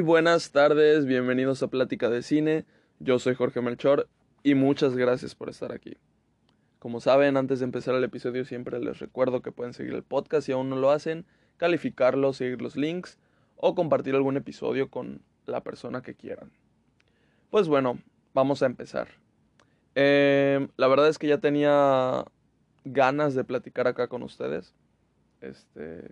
Buenas tardes, bienvenidos a Plática de Cine. Yo soy Jorge Melchor y muchas gracias por estar aquí. Como saben, antes de empezar el episodio siempre les recuerdo que pueden seguir el podcast si aún no lo hacen, calificarlo, seguir los links o compartir algún episodio con la persona que quieran. Pues bueno, vamos a empezar. Eh, la verdad es que ya tenía ganas de platicar acá con ustedes. Este,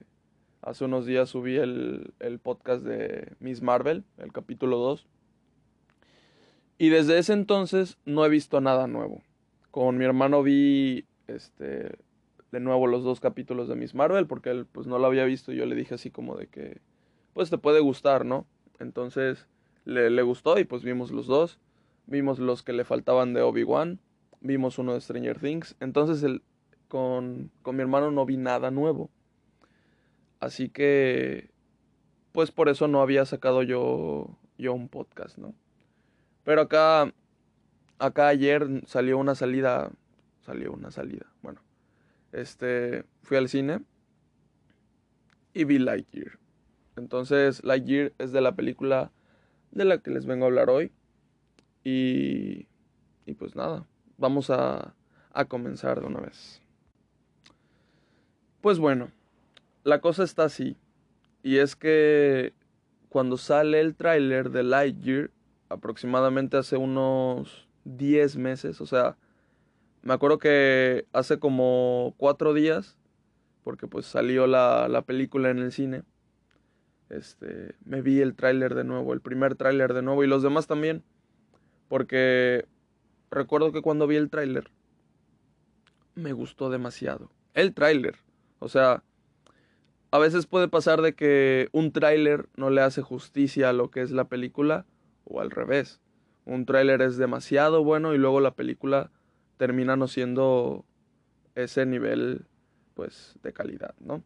hace unos días subí el, el podcast de Miss Marvel, el capítulo 2. Y desde ese entonces no he visto nada nuevo. Con mi hermano vi este de nuevo los dos capítulos de Miss Marvel porque él pues no lo había visto y yo le dije así como de que pues te puede gustar, ¿no? Entonces le, le gustó y pues vimos los dos. Vimos los que le faltaban de Obi-Wan. Vimos uno de Stranger Things. Entonces el, con, con mi hermano no vi nada nuevo. Así que pues por eso no había sacado yo, yo un podcast, ¿no? Pero acá, acá ayer salió una salida, salió una salida, bueno, este, fui al cine y vi Lightyear. Entonces, Lightyear es de la película de la que les vengo a hablar hoy. Y, y pues nada, vamos a, a comenzar de una vez. Pues bueno, la cosa está así. Y es que cuando sale el tráiler de Lightyear, aproximadamente hace unos 10 meses, o sea, me acuerdo que hace como 4 días, porque pues salió la, la película en el cine, este, me vi el tráiler de nuevo, el primer tráiler de nuevo, y los demás también, porque recuerdo que cuando vi el tráiler, me gustó demasiado. El tráiler, o sea, a veces puede pasar de que un tráiler no le hace justicia a lo que es la película o al revés. Un tráiler es demasiado bueno y luego la película termina no siendo ese nivel pues de calidad, ¿no?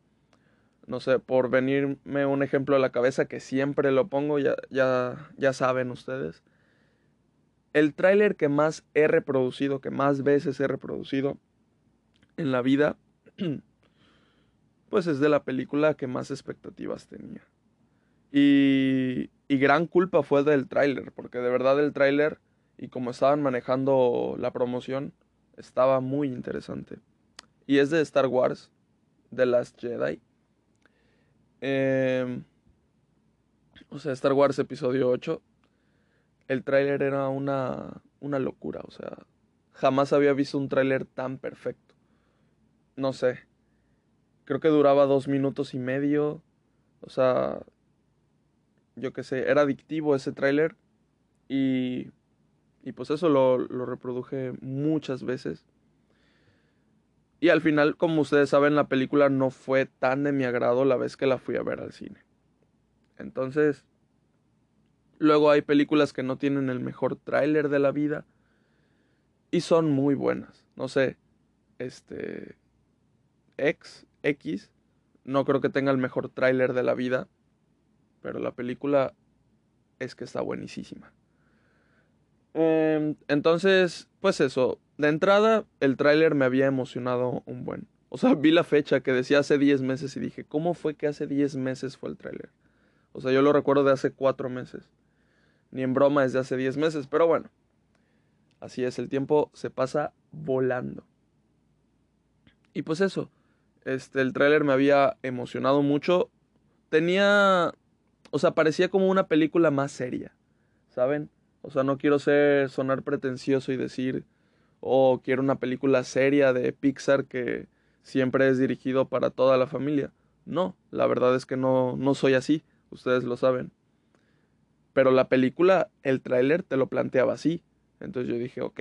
No sé, por venirme un ejemplo a la cabeza que siempre lo pongo, ya, ya, ya saben ustedes. El tráiler que más he reproducido, que más veces he reproducido en la vida, pues es de la película que más expectativas tenía. Y, y gran culpa fue del tráiler, porque de verdad el tráiler y como estaban manejando la promoción, estaba muy interesante. Y es de Star Wars, The Last Jedi. Eh, o sea, Star Wars episodio 8. El tráiler era una, una locura, o sea, jamás había visto un tráiler tan perfecto. No sé, creo que duraba dos minutos y medio. O sea, yo qué sé, era adictivo ese tráiler. Y, y pues eso lo, lo reproduje muchas veces. Y al final, como ustedes saben, la película no fue tan de mi agrado la vez que la fui a ver al cine. Entonces, luego hay películas que no tienen el mejor tráiler de la vida y son muy buenas. No sé, este X X no creo que tenga el mejor tráiler de la vida, pero la película es que está buenísima. Eh, entonces, pues eso, de entrada el tráiler me había emocionado un buen. O sea, vi la fecha que decía hace 10 meses y dije, ¿cómo fue que hace 10 meses fue el tráiler? O sea, yo lo recuerdo de hace 4 meses. Ni en broma es de hace 10 meses, pero bueno. Así es, el tiempo se pasa volando. Y pues eso, este, el tráiler me había emocionado mucho. Tenía, o sea, parecía como una película más seria, ¿saben? O sea, no quiero ser sonar pretencioso y decir, oh, quiero una película seria de Pixar que siempre es dirigido para toda la familia. No, la verdad es que no, no soy así, ustedes lo saben. Pero la película, el tráiler te lo planteaba así. Entonces yo dije, ok,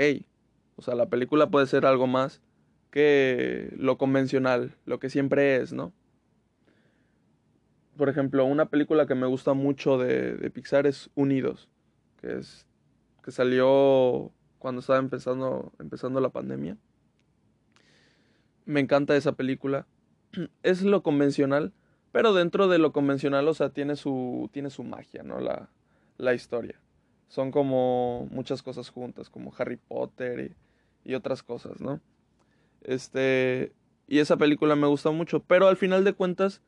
o sea, la película puede ser algo más lo convencional, lo que siempre es, ¿no? Por ejemplo, una película que me gusta mucho de, de Pixar es Unidos, que es que salió cuando estaba empezando, empezando la pandemia. Me encanta esa película. Es lo convencional, pero dentro de lo convencional, o sea, tiene su, tiene su magia, ¿no? La, la historia. Son como muchas cosas juntas, como Harry Potter y otras cosas, ¿no? Este, y esa película me gusta mucho, pero al final de cuentas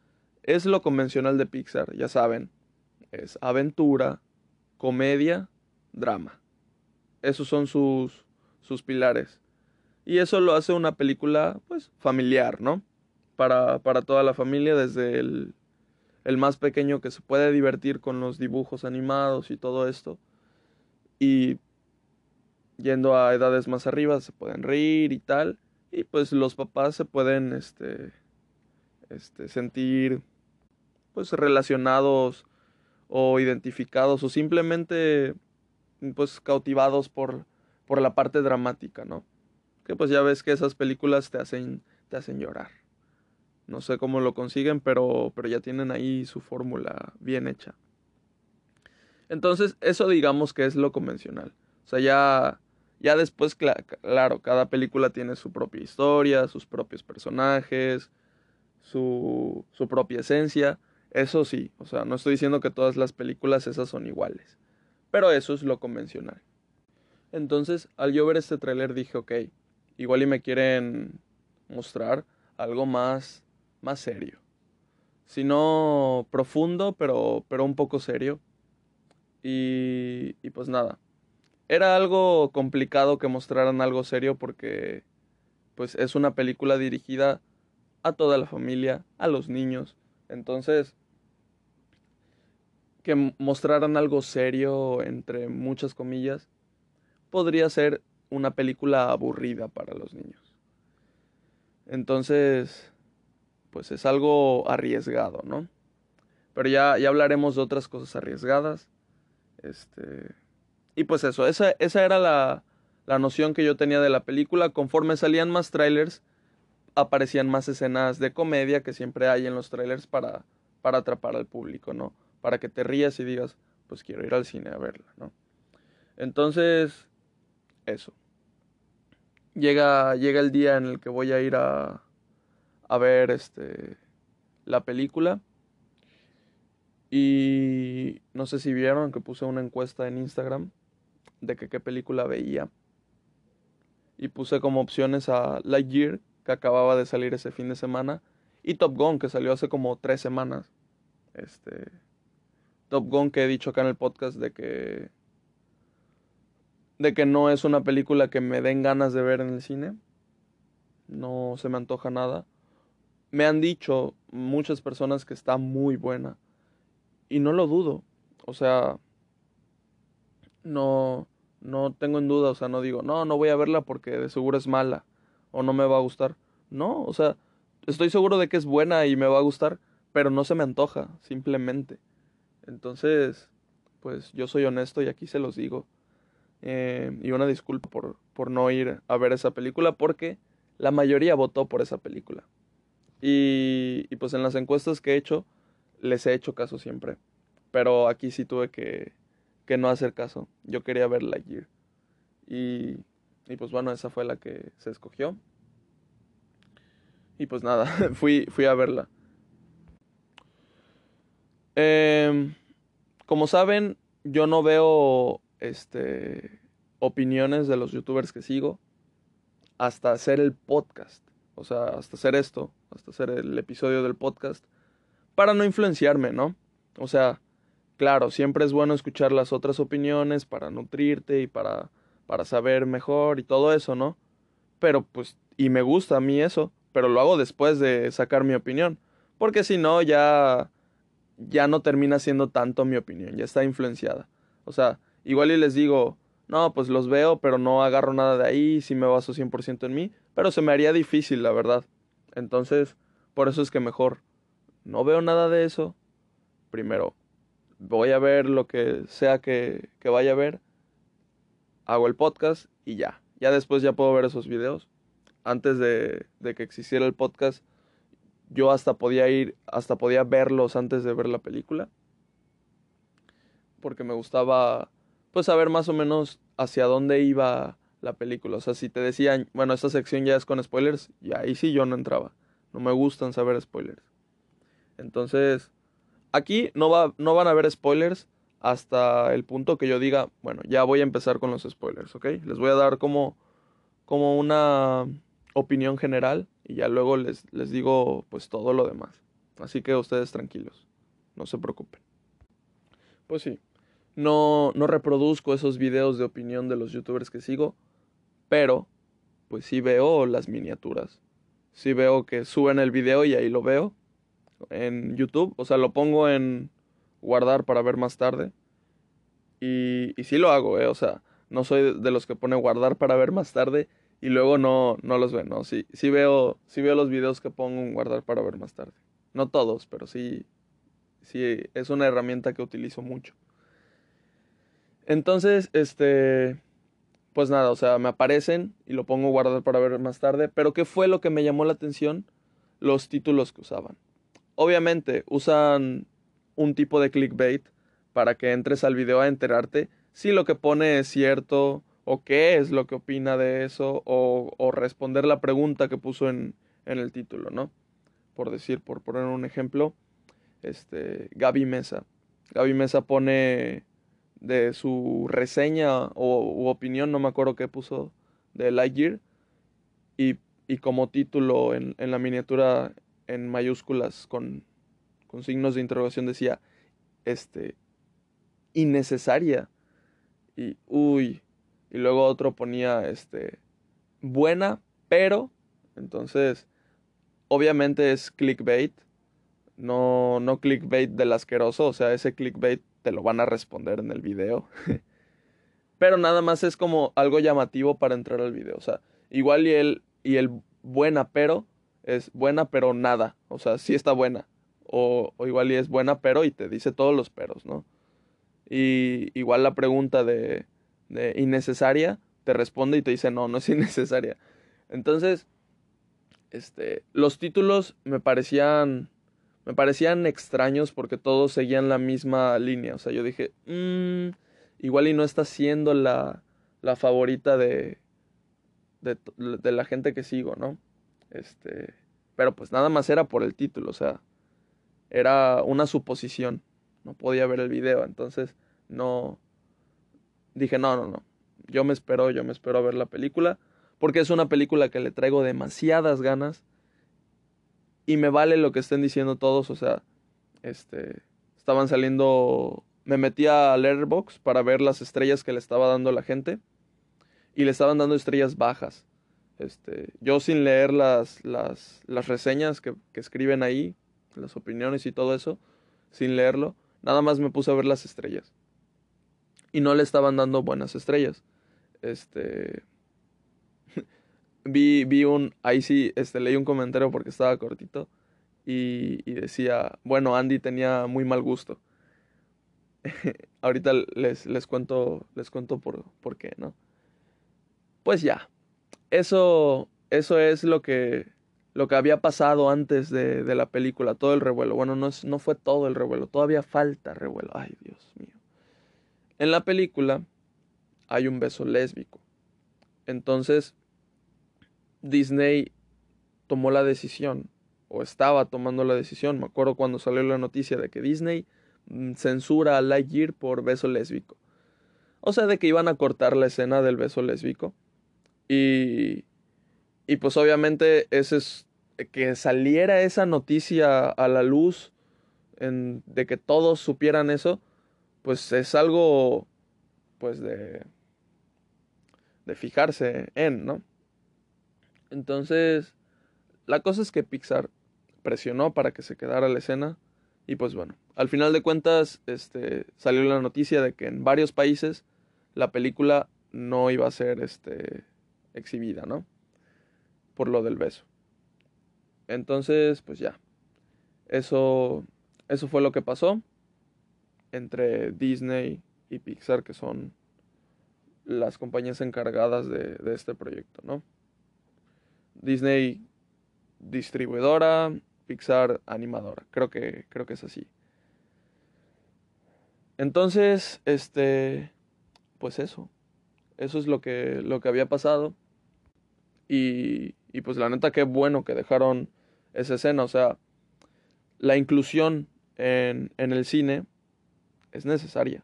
es lo convencional de Pixar, ya saben. es aventura, comedia, drama. Esos son sus, sus pilares. Y eso lo hace una película, pues, familiar, ¿no? Para, para toda la familia, desde el, el más pequeño que se puede divertir con los dibujos animados y todo esto. Y yendo a edades más arriba se pueden reír y tal. Y pues los papás se pueden este, este, sentir pues relacionados o identificados o simplemente pues cautivados por, por la parte dramática, ¿no? Que pues ya ves que esas películas te hacen, te hacen llorar. No sé cómo lo consiguen, pero, pero ya tienen ahí su fórmula bien hecha. Entonces, eso digamos que es lo convencional. O sea, ya, ya después, claro, cada película tiene su propia historia, sus propios personajes, su, su propia esencia. Eso sí, o sea, no estoy diciendo que todas las películas esas son iguales. Pero eso es lo convencional. Entonces, al yo ver este tráiler dije, ok, igual y me quieren mostrar algo más, más serio. Si no profundo, pero, pero un poco serio. Y, y pues nada. Era algo complicado que mostraran algo serio porque pues es una película dirigida a toda la familia, a los niños. Entonces, que mostraran algo serio, entre muchas comillas, podría ser una película aburrida para los niños. Entonces, pues es algo arriesgado, ¿no? Pero ya, ya hablaremos de otras cosas arriesgadas. Este. Y pues eso, esa, esa era la, la noción que yo tenía de la película. Conforme salían más trailers, aparecían más escenas de comedia que siempre hay en los trailers para, para atrapar al público, ¿no? Para que te rías y digas, pues quiero ir al cine a verla, ¿no? Entonces, eso. Llega, llega el día en el que voy a ir a, a ver este, la película. Y no sé si vieron que puse una encuesta en Instagram de que qué película veía. Y puse como opciones a Lightyear, que acababa de salir ese fin de semana, y Top Gun, que salió hace como tres semanas. Este. Top Gun que he dicho acá en el podcast de que. de que no es una película que me den ganas de ver en el cine. No se me antoja nada. Me han dicho muchas personas que está muy buena. Y no lo dudo. O sea. No. No tengo en duda. O sea, no digo, no, no voy a verla porque de seguro es mala o no me va a gustar. No, o sea, estoy seguro de que es buena y me va a gustar, pero no se me antoja, simplemente. Entonces, pues yo soy honesto y aquí se los digo. Eh, y una disculpa por, por no ir a ver esa película porque la mayoría votó por esa película. Y, y, pues en las encuestas que he hecho, les he hecho caso siempre. Pero aquí sí tuve que, que no hacer caso. Yo quería ver Lightyear. Y y pues bueno, esa fue la que se escogió. Y pues nada, fui, fui a verla. Em, como saben, yo no veo este, opiniones de los youtubers que sigo hasta hacer el podcast. O sea, hasta hacer esto, hasta hacer el episodio del podcast. Para no influenciarme, ¿no? O sea, claro, siempre es bueno escuchar las otras opiniones para nutrirte y para para saber mejor y todo eso, ¿no? Pero pues, y me gusta a mí eso, pero lo hago después de sacar mi opinión, porque si no, ya, ya no termina siendo tanto mi opinión, ya está influenciada. O sea, igual y les digo, no, pues los veo, pero no agarro nada de ahí, si me baso 100% en mí, pero se me haría difícil, la verdad. Entonces, por eso es que mejor no veo nada de eso. Primero, voy a ver lo que sea que, que vaya a ver hago el podcast y ya. Ya después ya puedo ver esos videos. Antes de, de que existiera el podcast, yo hasta podía ir, hasta podía verlos antes de ver la película. Porque me gustaba, pues, saber más o menos hacia dónde iba la película. O sea, si te decían, bueno, esta sección ya es con spoilers, y ahí sí yo no entraba. No me gustan saber spoilers. Entonces, aquí no, va, no van a haber spoilers hasta el punto que yo diga, bueno, ya voy a empezar con los spoilers, ¿ok? Les voy a dar como, una opinión general y ya luego les, les digo pues todo lo demás. Así que ustedes tranquilos, no se preocupen. pues sí. No, no reproduzco esos videos de opinión de los youtubers que sigo, pero pues sí veo las miniaturas. Sí veo que suben el video y ahí lo veo en YouTube. O sea, lo pongo en guardar para ver más tarde. Y, y sí lo hago, ¿eh? O sea, no soy de los que pone guardar para ver más tarde y luego no, no los veo, ¿no? Sí, sí, veo, sí veo los videos que pongo en guardar para ver más tarde. No todos, pero sí, sí es una herramienta que utilizo mucho. Entonces, este, pues nada, o sea, me aparecen y lo pongo guardar para ver más tarde. Pero ¿qué fue lo que me llamó la atención? Los títulos que usaban. Obviamente usan un tipo de clickbait para que entres al video a enterarte si lo que pone es cierto o qué es lo que opina de eso o, responder la pregunta que puso en, en, el título, ¿no? Por decir, por poner un ejemplo, este, Gaby Mesa. Gaby Mesa pone de su reseña o u opinión, no me acuerdo qué puso, de Lightyear. Y, y como título en, en, la miniatura en mayúsculas con, con signos de interrogación decía, este, innecesaria. Y, uy, y luego otro ponía, este, buena, pero, entonces, obviamente es clickbait, no, no clickbait del asqueroso, o sea, ese clickbait te lo van a responder en el video. pero nada más es como algo llamativo para entrar al video. O sea, igual y el, y el buena pero es buena pero nada. O sea, sí está buena. O, o, igual y es buena pero y te dice todos los peros, ¿no? Y igual la pregunta de, de innecesaria te responde y te dice no, no es innecesaria. Entonces, este, los títulos me parecían me parecían extraños porque todos seguían la misma línea. O sea, yo dije, mmm, igual y no está siendo la, la favorita de, de, de, la gente que sigo, ¿no? Este, pero pues nada más era por el título, o sea, era una suposición. No podía ver el video, entonces no dije, no, no, no. Yo me espero, yo me espero a ver la película porque es una película que le traigo demasiadas ganas y me vale lo que estén diciendo todos, o sea, este, estaban saliendo, me metí a Letterbox para ver las estrellas que le estaba dando la gente y le estaban dando estrellas bajas. Este, yo sin leer las, las, las reseñas que, que escriben ahí, las opiniones y todo eso, sin leerlo, nada más me puse a ver las estrellas. Y no le estaban dando buenas estrellas. Este, vi, vi un, ahí sí, este, leí un comentario porque estaba cortito y, y decía, bueno, Andy tenía muy mal gusto. Ahorita les, les cuento, les cuento por, por qué, ¿no? Pues ya, eso, eso es lo que, lo que había pasado antes de, de la película, todo el revuelo. Bueno, no, es, no fue todo el revuelo, todavía falta revuelo. Ay, Dios mío. En la película hay un beso lésbico. Entonces, Disney tomó la decisión, o estaba tomando la decisión, me acuerdo cuando salió la noticia de que Disney mm, censura a Lightyear por beso lésbico. O sea, de que iban a cortar la escena del beso lésbico. Y, y pues obviamente ese es, que saliera esa noticia a la luz, de que todos supieran eso, pues es algo, pues de, de fijarse en, ¿no? Entonces, la cosa es que Pixar presionó para que se quedara la escena. Y pues bueno, al final de cuentas, este, salió la noticia de que en varios países la película no iba a ser este, exhibida, ¿no? Por lo del beso. Entonces, pues ya. Eso, eso fue lo que pasó entre Disney y Pixar, que son las compañías encargadas de, este proyecto, ¿no? Disney distribuidora, Pixar animadora. Creo que, creo que es así. Entonces, este, pues eso. Eso es lo que, lo que había pasado. Y, y pues la neta, qué bueno que dejaron esa escena. O sea, la inclusión en, en el cine es necesaria.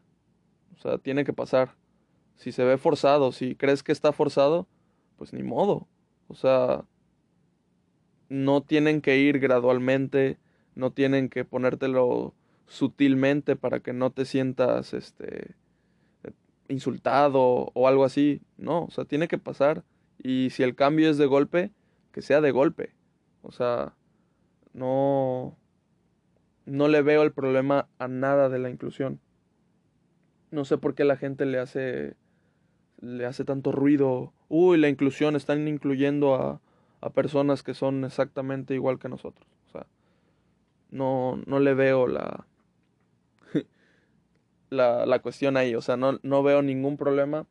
O sea, tiene que pasar. Si se ve forzado, si crees que está forzado, pues ni modo. O sea, no tienen que ir gradualmente, no tienen que ponértelo sutilmente para que no te sientas este insultado o algo así. No, o sea, tiene que pasar. Y si el cambio es de golpe, que sea de golpe. O sea, no no le veo el problema a nada de la inclusión. No sé por qué la gente le hace le hace tanto ruido. Uy, la inclusión están incluyendo a, a personas que son exactamente igual que nosotros. O sea, no no le veo la la, la cuestión ahí, o sea, no, no veo ningún problema.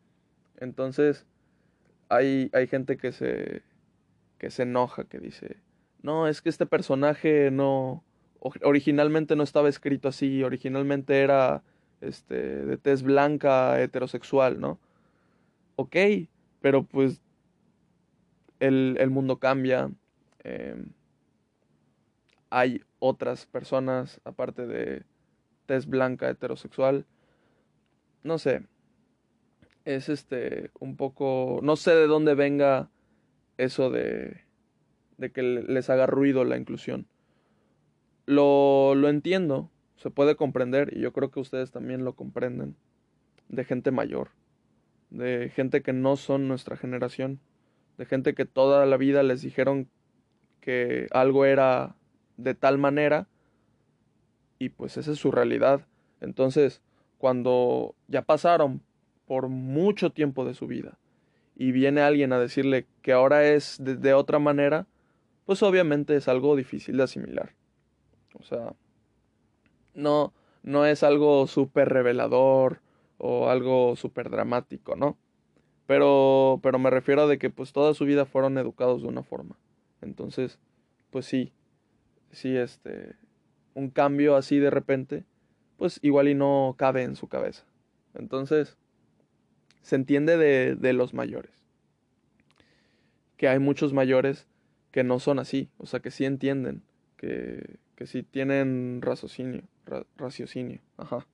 Entonces, hay, hay gente que se, que se enoja, que dice, no, es que este personaje no, originalmente no estaba escrito así, originalmente era este, de tez blanca, heterosexual, ¿no? Ok, pero pues el, el mundo cambia, eh, hay otras personas aparte de tez blanca, heterosexual, no sé, es este un poco, no sé de dónde venga eso de, de que les haga ruido la inclusión. Lo, lo entiendo, se puede comprender y yo creo que ustedes también lo comprenden, de gente mayor, de gente que no son nuestra generación, de gente que toda la vida les dijeron que algo era de tal manera y pues esa es su realidad. Entonces, cuando ya pasaron por mucho tiempo de su vida y viene alguien a decirle que ahora es de, otra manera, pues obviamente es algo difícil de asimilar. O sea, no, no es algo súper revelador o algo súper dramático, ¿no? Pero, pero me refiero a de que pues toda su vida fueron educados de una forma. Entonces, pues sí, sí, este, un cambio así de repente, pues igual y no cabe en su cabeza. Entonces, se entiende de, de los mayores. Que hay muchos mayores que no son así, o sea, que sí entienden, que, que sí tienen raciocinio, raciocinio, ajá.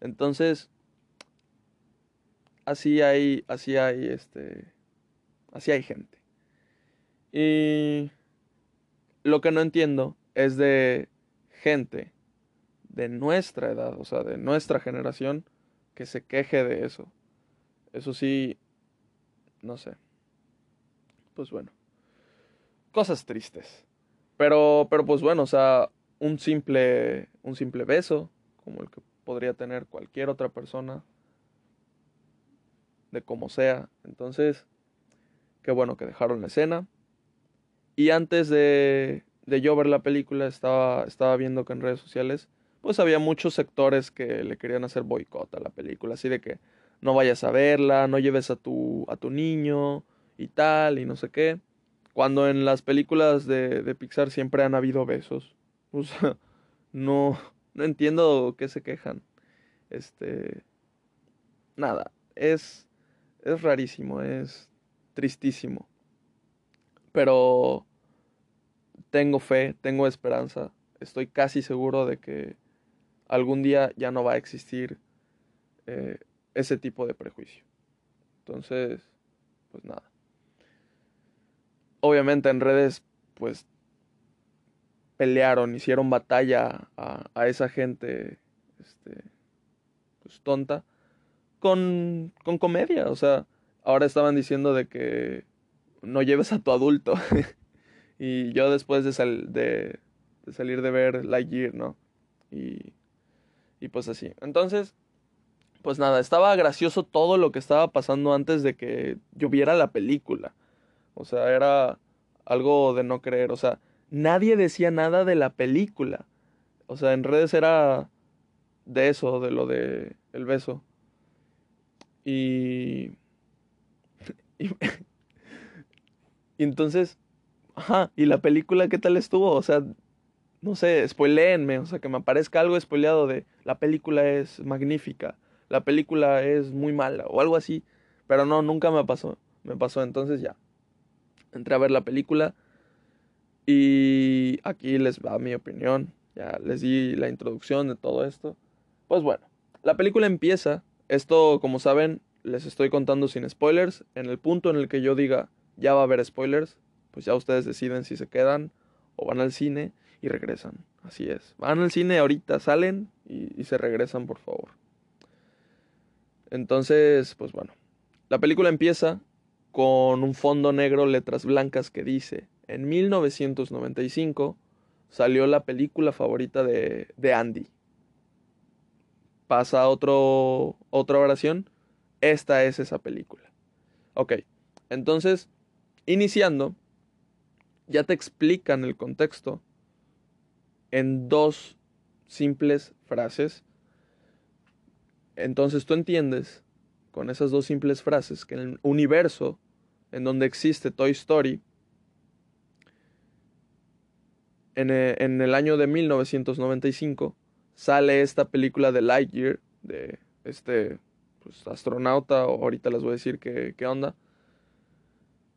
Entonces, así hay, así hay, este, así hay gente. Y lo que no entiendo es de gente de nuestra edad, o sea, de nuestra generación, que se queje de eso. Eso sí, no sé. Pues bueno. Cosas tristes. Pero, pero pues bueno, o sea, un simple, un simple beso, como el que podría tener cualquier otra persona, de como sea. Entonces, qué bueno que dejaron la escena. Y antes de, de yo ver la película, estaba, estaba viendo que en redes sociales pues había muchos sectores que le querían hacer boicot a la película, así de que no vayas a verla, no lleves a tu, a tu niño y tal, y no sé qué. Cuando en las películas de, de Pixar siempre han habido besos. O sea, no, no entiendo qué se quejan. Este. Nada, es. Es rarísimo, es tristísimo. Pero tengo fe, tengo esperanza. Estoy casi seguro de que algún día ya no va a existir eh, ese tipo de prejuicio. Entonces, pues nada. Obviamente en redes, pues pelearon, hicieron batalla a, esa gente, este, pues tonta, con, con comedia. O sea, ahora estaban diciendo de que no lleves a tu adulto. y yo después de, de, salir de ver Lightyear, ¿no? Y y pues así. Entonces, pues nada, estaba gracioso todo lo que estaba pasando antes de que yo viera la película. O sea, era algo de no creer. O sea, nadie decía nada de la película. O sea, en redes era de eso, de lo de el beso. Y... y, entonces... Ajá, ¿y la película qué tal estuvo? O sea, no sé, spoileenme, o sea, que me aparezca algo spoileado de la película es magnífica, la película es muy mala o algo así, pero no, nunca me pasó, me pasó, entonces ya. Entré a ver la película y aquí les va mi opinión, ya les di la introducción de todo esto. Pues bueno, la película empieza, esto como saben, les estoy contando sin spoilers, en el punto en el que yo diga ya va a haber spoilers, pues ya ustedes deciden si se quedan o van al cine y regresan. Así es. Van al cine ahorita, salen y, y se regresan, por favor. Entonces, pues bueno. La película empieza con un fondo negro, letras blancas que dice, en 1995 salió la película favorita de, de Andy. Pasa otra oración, esta es esa película. Ok, entonces, iniciando, ya te explican el contexto en dos simples frases. Entonces tú entiendes con esas dos simples frases que en el universo en donde existe Toy Story, en el, en el año de 1995 sale esta película de Lightyear, de este pues, astronauta, ahorita les voy a decir qué, qué onda.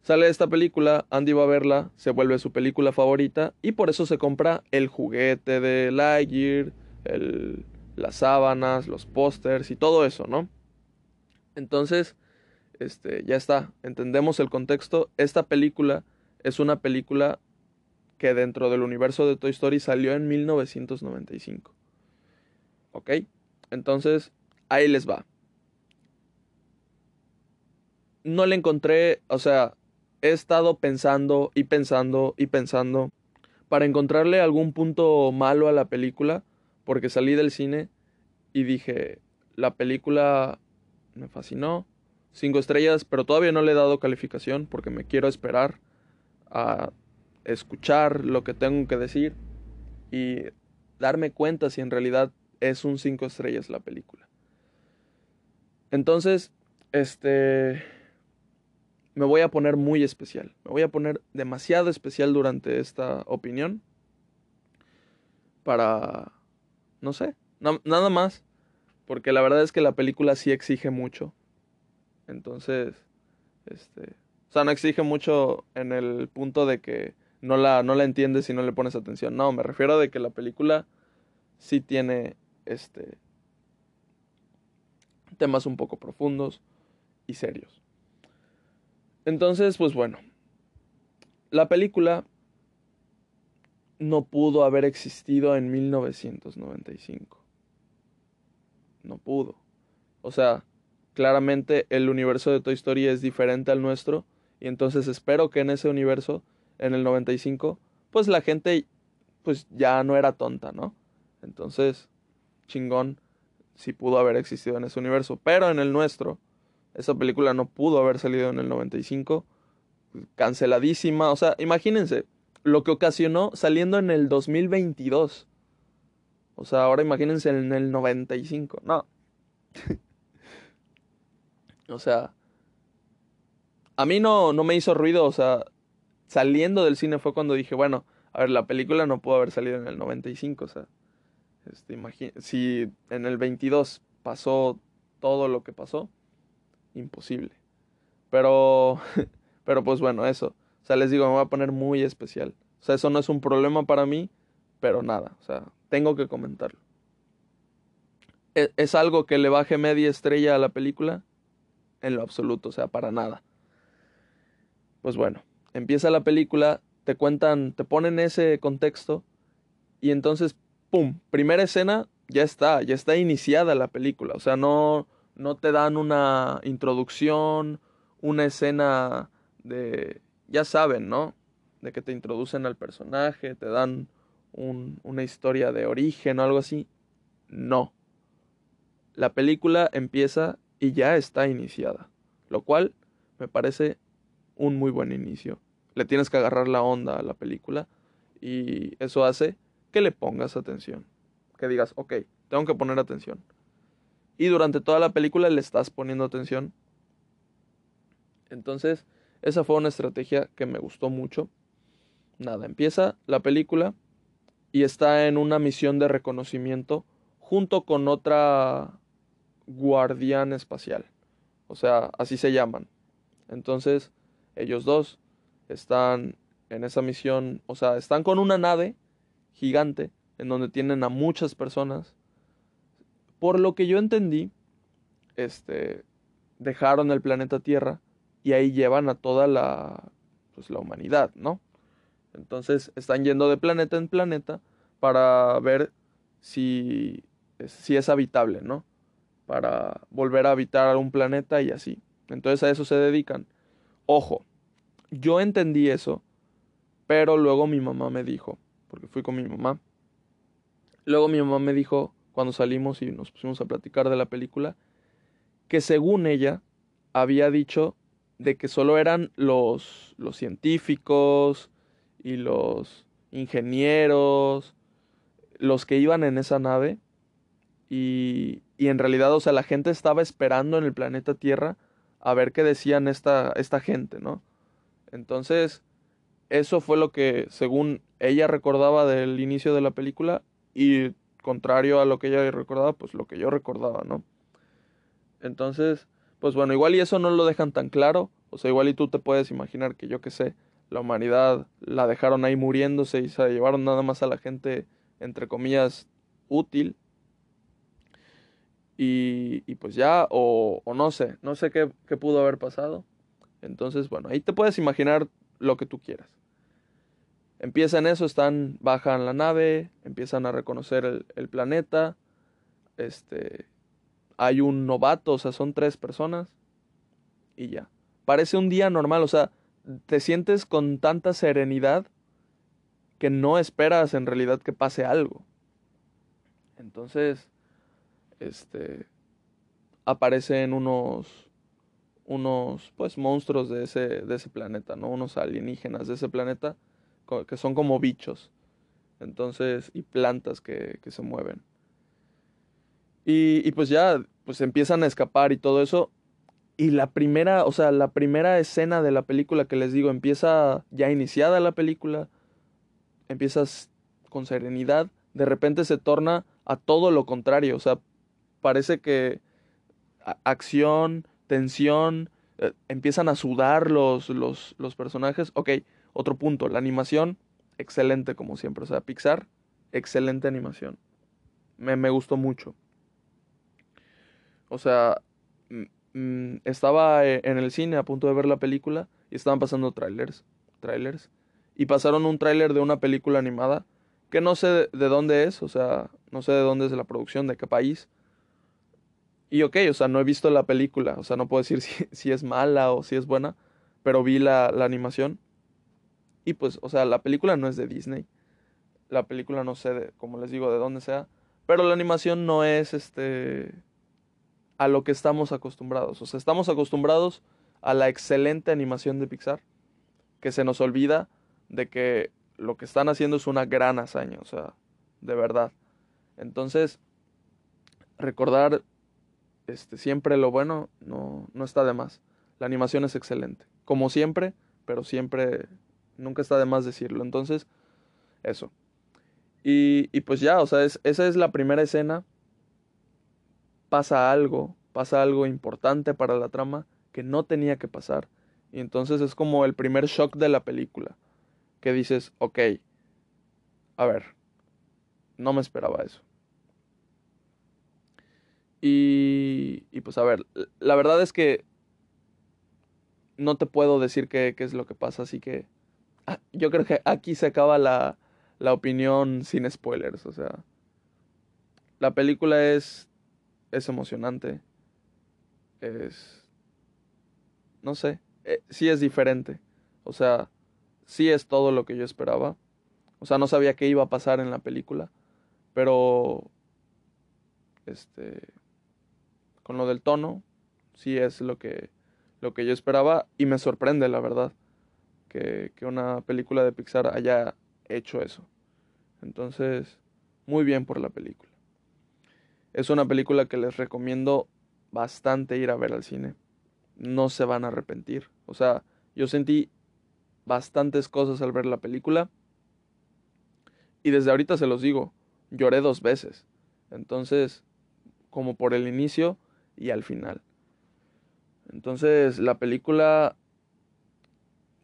Sale esta película, Andy va a verla, se vuelve su película favorita y por eso se compra el juguete de Lightyear, el, las sábanas, los pósters y todo eso, ¿no? Entonces, este, ya está, entendemos el contexto. Esta película es una película que dentro del universo de Toy Story salió en 1995. ¿Ok? Entonces, ahí les va. No le encontré, o sea, he estado pensando y pensando y pensando para encontrarle algún punto malo a la película, porque salí del cine y dije, la película me fascinó, cinco estrellas, pero todavía no le he dado calificación porque me quiero esperar a escuchar lo que tengo que decir y darme cuenta si en realidad es un cinco estrellas la película. Entonces, este me voy a poner muy especial. Me voy a poner demasiado especial durante esta opinión. Para, no sé, nada más. Porque la verdad es que la película sí exige mucho. Entonces, este, o sea, no exige mucho en el punto de que no la, no la entiendes si no le pones atención. No, me refiero de que la película sí tiene, este, temas un poco profundos y serios. Entonces, pues bueno, la película no pudo haber existido en 1995. No pudo. O sea, claramente el universo de Toy Story es diferente al nuestro y entonces espero que en ese universo, en el 95, pues la gente pues ya no era tonta, ¿no? Entonces, chingón si pudo haber existido en ese universo, pero en el nuestro esa película no pudo haber salido en el 95, canceladísima, o sea, imagínense lo que ocasionó saliendo en el 2022. O sea, ahora imagínense en el 95. No. O sea, a mí no, no me hizo ruido, o sea, saliendo del cine fue cuando dije, bueno, a ver, la película no pudo haber salido en el 95, o sea, este, si en el 22 pasó todo lo que pasó, imposible. Pero, pero pues bueno, eso. O sea, les digo, me voy a poner muy especial. O sea, eso no es un problema para mí, pero nada, o sea, tengo que comentarlo. ¿Es, es algo que le baje media estrella a la película? en lo absoluto, o sea, para nada. Pues bueno, empieza la película, te cuentan, te ponen ese contexto y entonces, ¡pum! Primera escena, ya está, ya está iniciada la película, o sea, no, no te dan una introducción, una escena de, ya saben, ¿no? De que te introducen al personaje, te dan un, una historia de origen o algo así. No. La película empieza y ya está iniciada, lo cual me parece un muy buen inicio. Le tienes que agarrar la onda a la película y eso hace que le pongas atención, que digas, ok, tengo que poner atención. Y durante toda la película le estás poniendo atención. Entonces, esa fue una estrategia que me gustó mucho. Nada, empieza la película y está en una misión de reconocimiento junto con otra guardián espacial. O sea, así se llaman. Entonces, ellos dos están en esa misión, o sea, están con una nave gigante en donde tienen a muchas personas. Por lo que yo entendí, este dejaron el planeta Tierra y ahí llevan a toda la pues la humanidad, ¿no? Entonces están yendo de planeta en planeta para ver si, si es habitable, ¿no? Para volver a habitar un planeta y así. Entonces a eso se dedican. Ojo, yo entendí eso, pero luego mi mamá me dijo, porque fui con mi mamá, luego mi mamá me dijo, cuando salimos y nos pusimos a platicar de la película, que según ella había dicho de que solo eran los, los científicos y los ingenieros los que iban en esa nave y, y, en realidad, o sea, la gente estaba esperando en el planeta Tierra a ver qué decían esta, esta gente, ¿no? Entonces, eso fue lo que, según ella recordaba del inicio de la película y contrario a lo que ella recordaba, pues lo que yo recordaba, ¿no? Entonces, pues bueno, igual y eso no lo dejan tan claro, o sea, igual y tú te puedes imaginar que yo qué sé, la humanidad la dejaron ahí muriéndose y se llevaron nada más a la gente, entre comillas, útil. Y, y pues ya, o, o, no sé, no sé qué, pudo haber pasado. Entonces, bueno, ahí te puedes imaginar lo que tú quieras. Empiezan eso, están, bajan la nave, empiezan a reconocer el, planeta. Este, hay un novato, o sea, son tres personas. Y ya. Parece un día normal, o sea, te sientes con tanta serenidad que no esperas en realidad que pase algo. Entonces, este, aparecen unos, unos, pues, monstruos de ese, de ese planeta, ¿no? Unos alienígenas de ese planeta que son como bichos. Entonces, y plantas que, que se mueven. Y, y, pues ya, pues empiezan a escapar y todo eso. Y la primera, o sea, la primera escena de la película que les digo, empieza ya iniciada la película, empiezas con serenidad, de repente se torna a todo lo contrario, o sea, parece que acción, tensión, eh, empiezan a sudar los, los, los personajes. Ok, otro punto, la animación, excelente como siempre. O sea, Pixar, excelente animación. Me, me gustó mucho. O sea, estaba eh, en el cine a punto de ver la película y estaban pasando trailers, trailers. Y pasaron un tráiler de una película animada que no sé de, de dónde es, o sea, no sé de dónde es la producción, de qué país. Y ok, o sea, no he visto la película, o sea, no puedo decir si, si es mala o si es buena, pero vi la, la animación y pues, o sea, la película no es de Disney. La película no sé, de, como les digo, de dónde sea. Pero la animación no es este a lo que estamos acostumbrados. O sea, estamos acostumbrados a la excelente animación de Pixar. Que se nos olvida de que lo que están haciendo es una gran hazaña. O sea, de verdad. Entonces, recordar este, siempre lo bueno no, no está de más. La animación es excelente. Como siempre, pero siempre Nunca está de más decirlo. Entonces, eso. Y, y pues ya, o sea, es, esa es la primera escena. Pasa algo, pasa algo importante para la trama que no tenía que pasar. Y entonces es como el primer shock de la película. Que dices, ok, a ver, no me esperaba eso. Y, y pues a ver, la verdad es que no te puedo decir qué, qué es lo que pasa, así que Ah, yo creo que aquí se acaba la, la opinión sin spoilers. O sea, la película es, es emocionante. Es, no sé, eh, sí es diferente. O sea, sí es todo lo que yo esperaba. O sea, no sabía qué iba a pasar en la película. Pero, este, con lo del tono, sí es lo que, lo que yo esperaba y me sorprende, la verdad que, una película de Pixar haya hecho eso. Entonces, muy bien por la película. Es una película que les recomiendo bastante ir a ver al cine. No se van a arrepentir. O sea, yo sentí bastantes cosas al ver la película. Y desde ahorita se los digo, lloré dos veces. Entonces, como por el inicio y al final. Entonces, la película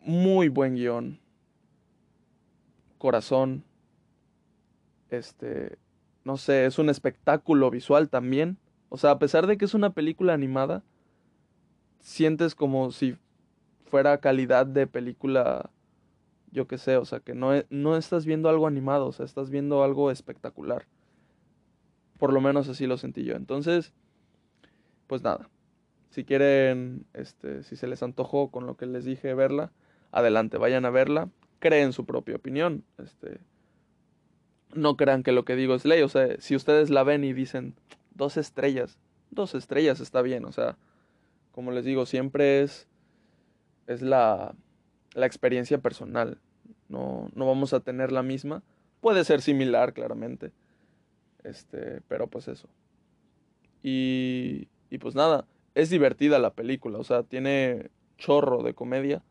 muy buen guion. Corazón. Este, no sé, es un espectáculo visual también. O sea, a pesar de que es una película animada, sientes como si fuera calidad de película yo qué sé, o sea, que no, e, no estás viendo algo animado, o sea, estás viendo algo espectacular. Por lo menos así lo sentí yo. Entonces, pues nada. Si quieren, este, si se les antojó con lo que les dije verla, adelante, vayan a verla, creen su propia opinión. Este, no crean que lo que digo es ley. O sea, si ustedes la ven y dicen dos estrellas, dos estrellas está bien. O sea, como les digo, siempre es, es la, la experiencia personal. No, no vamos a tener la misma. Puede ser similar, claramente. Este, pero pues eso. Y, y pues nada, es divertida la película. O sea, tiene chorro de comedia.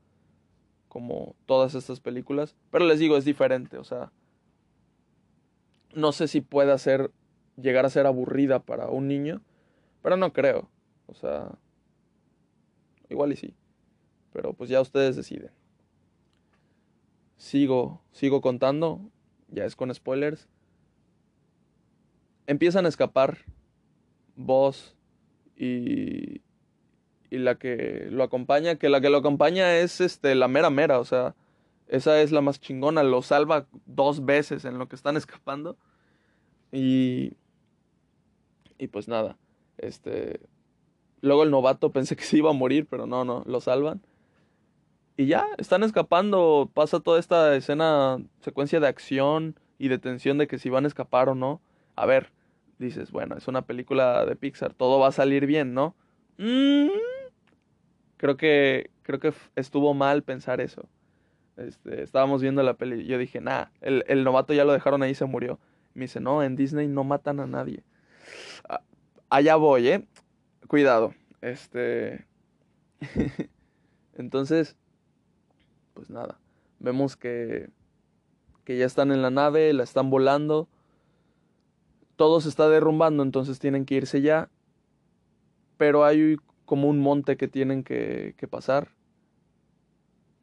Como todas estas películas. Pero les digo, es diferente. O sea, no sé si pueda ser, llegar a ser aburrida para un niño, pero no creo. O sea, igual y sí. Pero pues ya ustedes deciden. Sigo, sigo contando, ya es con spoilers. Empiezan a escapar vos y, y la que lo acompaña, que la que lo acompaña es este la mera mera, o sea, esa es la más chingona, lo salva dos veces en lo que están escapando. Y. Y pues nada. Este. Luego el novato pensé que se iba a morir, pero no, no, lo salvan. Y ya, están escapando. Pasa toda esta escena, secuencia de acción y de tensión de que si van a escapar o no. A ver, dices, bueno, es una película de Pixar, todo va a salir bien, ¿no? Mm, creo que creo que estuvo mal pensar eso. Este, estábamos viendo la peli yo dije, nah, el, el novato ya lo dejaron ahí se murió. Me dice, no, en Disney no matan a nadie. Ah, allá voy, ¿eh? Cuidado. Este... Entonces, pues nada. Vemos que, que ya están en la nave, la están volando. Todo se está derrumbando, entonces tienen que irse ya. Pero hay como un monte que tienen que, que pasar.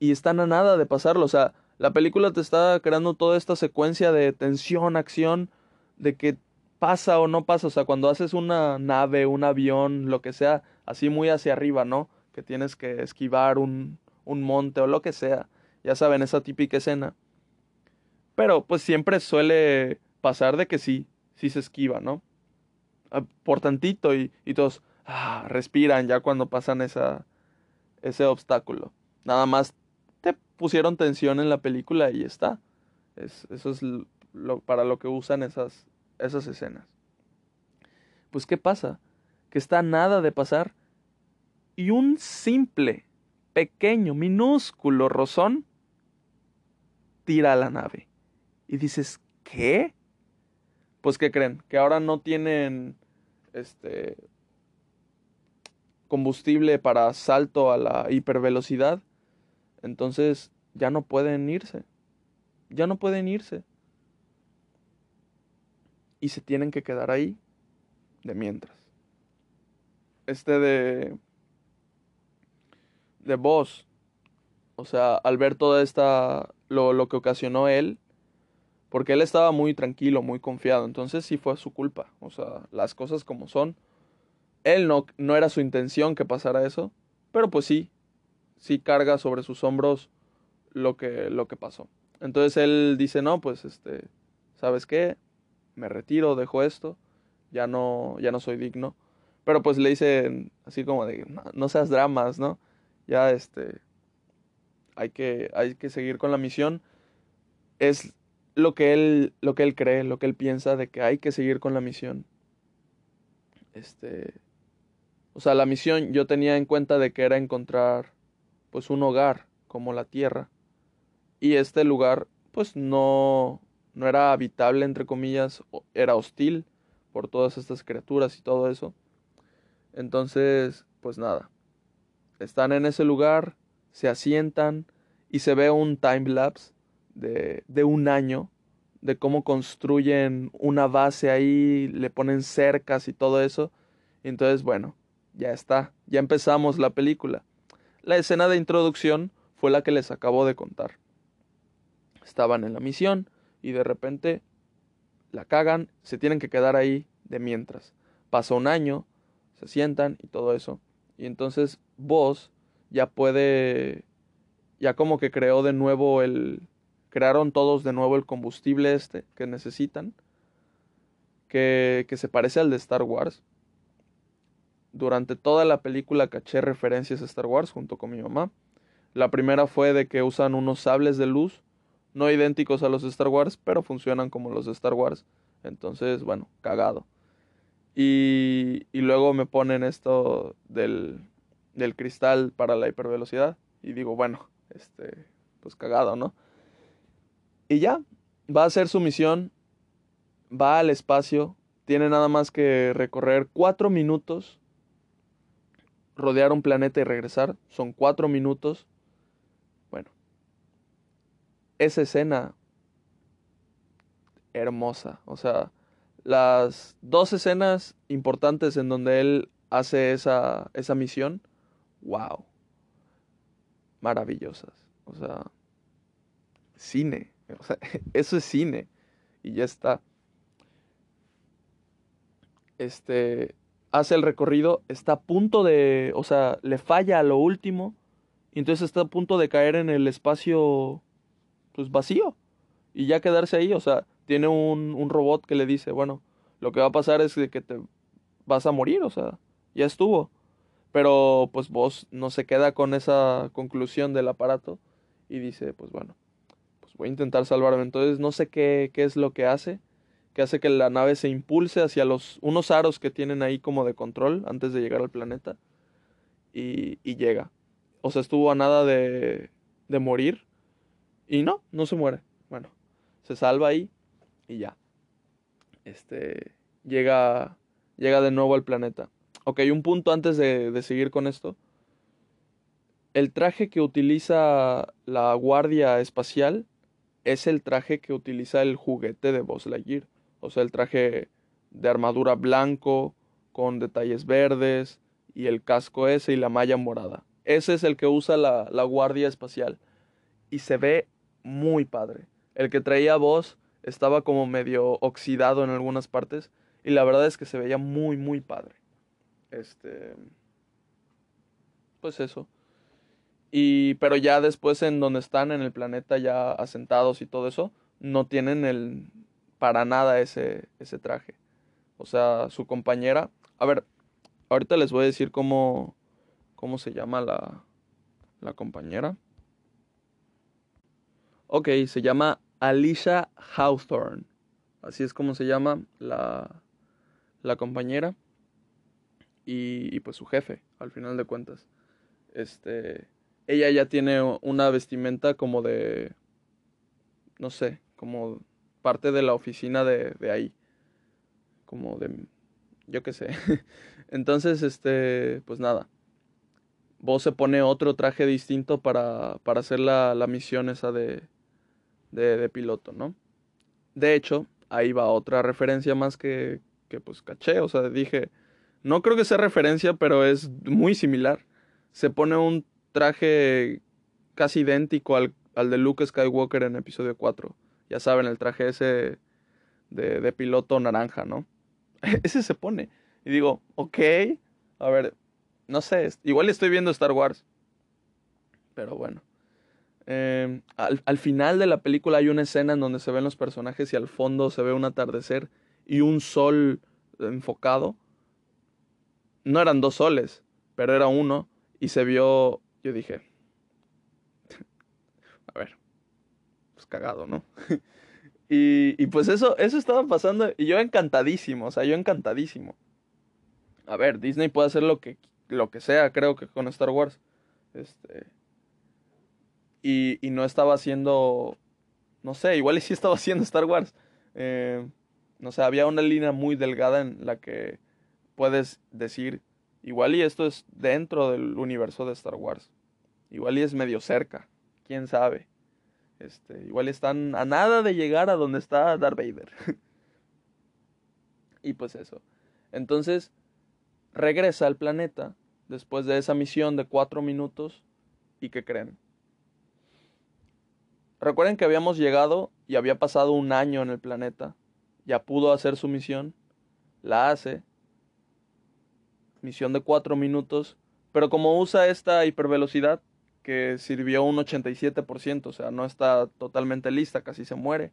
Y están a nada de pasarlo. O sea, la película te está creando toda esta secuencia de tensión, acción, de que pasa o no pasa. O sea, cuando haces una nave, un avión, lo que sea, así muy hacia arriba, ¿no? Que tienes que esquivar un, un monte o lo que sea. Ya saben, esa típica escena. Pero pues siempre suele pasar de que sí, sí se esquiva, ¿no? Ah, por tantito y, y todos ah, respiran ya cuando pasan esa, ese obstáculo. Nada más pusieron tensión en la película y está. Es, eso es lo, para lo que usan esas, esas escenas. Pues ¿qué pasa? Que está nada de pasar y un simple, pequeño, minúsculo rozón tira a la nave. Y dices, ¿qué? Pues ¿qué creen? Que ahora no tienen este combustible para salto a la hipervelocidad entonces ya no pueden irse. Ya no pueden irse. Y se tienen que quedar ahí de mientras. Este de... De voz. O sea, al ver toda esta... Lo, lo que ocasionó él. Porque él estaba muy tranquilo, muy confiado. Entonces sí fue su culpa. O sea, las cosas como son. Él no, no era su intención que pasara eso. Pero pues sí, sí carga sobre sus hombros lo que, lo que pasó. Entonces él dice, no, pues este, ¿sabes qué? Me retiro, dejo esto, ya no, ya no soy digno. Pero pues le dice así como de, no, seas dramas, ¿no? Ya este, hay que, hay que seguir con la misión. Es lo que él, lo que él cree, lo que él piensa de que hay que seguir con la misión. Este, o sea, la misión yo tenía en cuenta de que era encontrar pues un hogar como la tierra. Y este lugar pues no, no era habitable, entre comillas, era hostil por todas estas criaturas y todo eso. Entonces, pues nada, están en ese lugar, se asientan y se ve un time lapse de, de un año de cómo construyen una base ahí, le ponen cercas y todo eso. Y entonces, bueno, ya está, ya empezamos la película. La escena de introducción fue la que les acabo de contar. Estaban en la misión y de repente la cagan, se tienen que quedar ahí de mientras. Pasa un año, se sientan y todo eso. Y entonces vos ya puede ya como que creó de nuevo el... Crearon todos de nuevo el combustible este que necesitan. Que, que se parece al de Star Wars. Durante toda la película caché referencias a Star Wars junto con mi mamá. La primera fue de que usan unos sables de luz, no idénticos a los de Star Wars, pero funcionan como los de Star Wars. Entonces, bueno, cagado. Y, y luego me ponen esto del, del cristal para la hipervelocidad. Y digo, bueno, este, pues cagado, ¿no? Y ya, va a hacer su misión, va al espacio, tiene nada más que recorrer cuatro minutos, rodear un planeta y regresar, son cuatro minutos. Bueno, esa escena hermosa, o sea, las dos escenas importantes en donde él hace esa, esa misión, wow, maravillosas. O sea, cine. Eso es cine. Y ya está. Este, hace el recorrido, está a punto de, o sea, le falla a lo último. Y entonces está a punto de caer en el espacio, pues vacío. Y ya quedarse ahí, o sea, tiene un, un robot que le dice, bueno, lo que va a pasar es que te vas a morir, o sea, ya estuvo. Pero pues vos no se queda con esa conclusión del aparato y dice, pues bueno, pues voy a intentar salvarme. Entonces no sé qué, qué es lo que hace, que hace que la nave se impulse hacia los unos aros que tienen ahí como de control antes de llegar al planeta y, llega. O sea, estuvo a nada de, de morir y no, no se muere. Bueno, se salva ahí y ya. Este llega llega de nuevo al planeta. Ok, un punto antes de, de seguir con esto. El traje que utiliza la Guardia Espacial es el traje que utiliza el juguete de Buzz Lightyear. O sea, el traje de armadura blanco, con detalles verdes, y el casco ese y la malla morada. Ese es el que usa la, Guardia Espacial. Y se ve muy padre. El que traía Buzz estaba como medio oxidado en algunas partes. Y la verdad es que se veía muy, muy padre. Este. Pues eso. Y. Pero ya después en donde están en el planeta ya asentados y todo eso. No tienen el. Para nada ese. ese traje. O sea, su compañera. A ver. Ahorita les voy a decir cómo. cómo se llama la. la compañera. Ok, se llama Alicia Hawthorne. Así es como se llama la, la compañera y, y, pues su jefe, al final de cuentas. Este, ella ya tiene una vestimenta como de, no sé, como parte de la oficina de, de ahí, como de, yo qué sé. Entonces, este, pues nada. Vos se pone otro traje distinto para, para hacer la, la misión esa de, de, piloto, ¿no? De hecho, ahí va otra referencia más que, que pues caché, o sea, dije, no creo que sea referencia, pero es muy similar. Se pone un traje casi idéntico al, al de Luke Skywalker en episodio 4. Ya saben, el traje ese de, piloto naranja, ¿no? ese se pone. Y digo, ok, a ver, no sé, igual estoy viendo Star Wars. Pero bueno. Al, al, final de la película hay una escena en donde se ven los personajes y al fondo se ve un atardecer y un sol enfocado. No eran dos soles, pero era uno y se vio, yo dije, a ver, pues cagado, ¿no? y, y pues eso, eso estaba pasando y yo encantadísimo, o sea, yo encantadísimo. A ver, Disney puede hacer lo que, lo que sea, creo que con Star Wars. Este, y, y, no estaba haciendo, no sé, igual y sí estaba haciendo Star Wars. Eh, no sé, había una línea muy delgada en la que puedes decir, igual y esto es dentro del universo de Star Wars. Igual y es medio cerca, quién sabe. Este, igual están a nada de llegar a donde está Darth Vader. y pues eso. Entonces, regresa al planeta después de esa misión de cuatro minutos. ¿Y qué creen? Recuerden que habíamos llegado y había pasado un año en el planeta. Ya pudo hacer su misión. La hace. Misión de cuatro minutos. Pero como usa esta hipervelocidad, que sirvió un 87%, o sea, no está totalmente lista, casi se muere.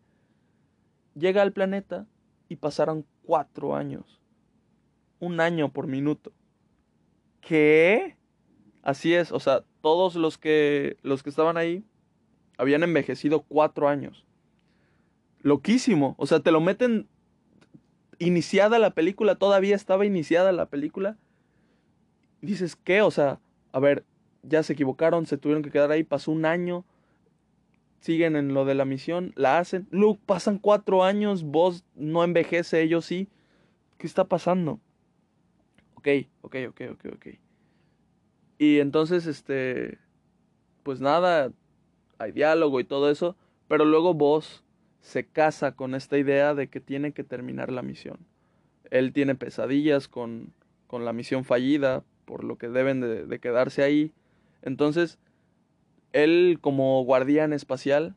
Llega al planeta y pasaron cuatro años. Un año por minuto. ¿Qué? Así es, o sea, todos los que, los que estaban ahí habían envejecido cuatro años. Loquísimo, o sea, te lo meten iniciada la película, todavía estaba iniciada la película. dices, ¿qué? O sea, a ver, ya se equivocaron, se tuvieron que quedar ahí, pasó un año, siguen en lo de la misión, la hacen, luego pasan cuatro años, vos no envejece, ellos sí. ¿Qué está pasando? Ok, ok, ok, ok, ok. Y entonces, este, pues nada, hay diálogo y todo eso, pero luego vos se casa con esta idea de que tiene que terminar la misión. Él tiene pesadillas con, con la misión fallida, por lo que deben de, de quedarse ahí. Entonces, él como guardián espacial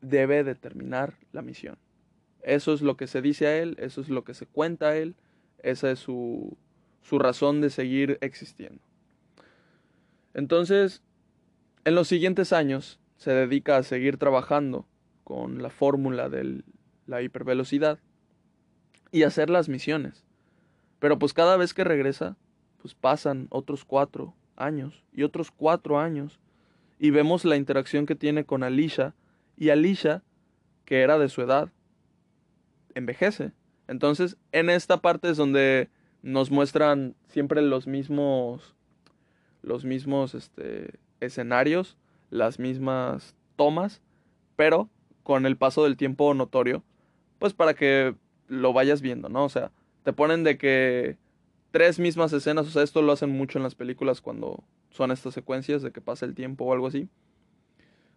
debe de terminar la misión. Eso es lo que se dice a él, eso es lo que se cuenta a él, esa es su, su razón de seguir existiendo. Entonces, en los siguientes años se dedica a seguir trabajando con la fórmula de la hipervelocidad y hacer las misiones. Pero pues cada vez que regresa, pues pasan otros cuatro años y otros cuatro años y vemos la interacción que tiene con Alicia y Alicia, que era de su edad, envejece. Entonces, en esta parte es donde nos muestran siempre los mismos los mismos este, escenarios, las mismas tomas, pero con el paso del tiempo notorio, pues para que lo vayas viendo, ¿no? O sea, te ponen de que tres mismas escenas, o sea, esto lo hacen mucho en las películas cuando son estas secuencias de que pasa el tiempo o algo así.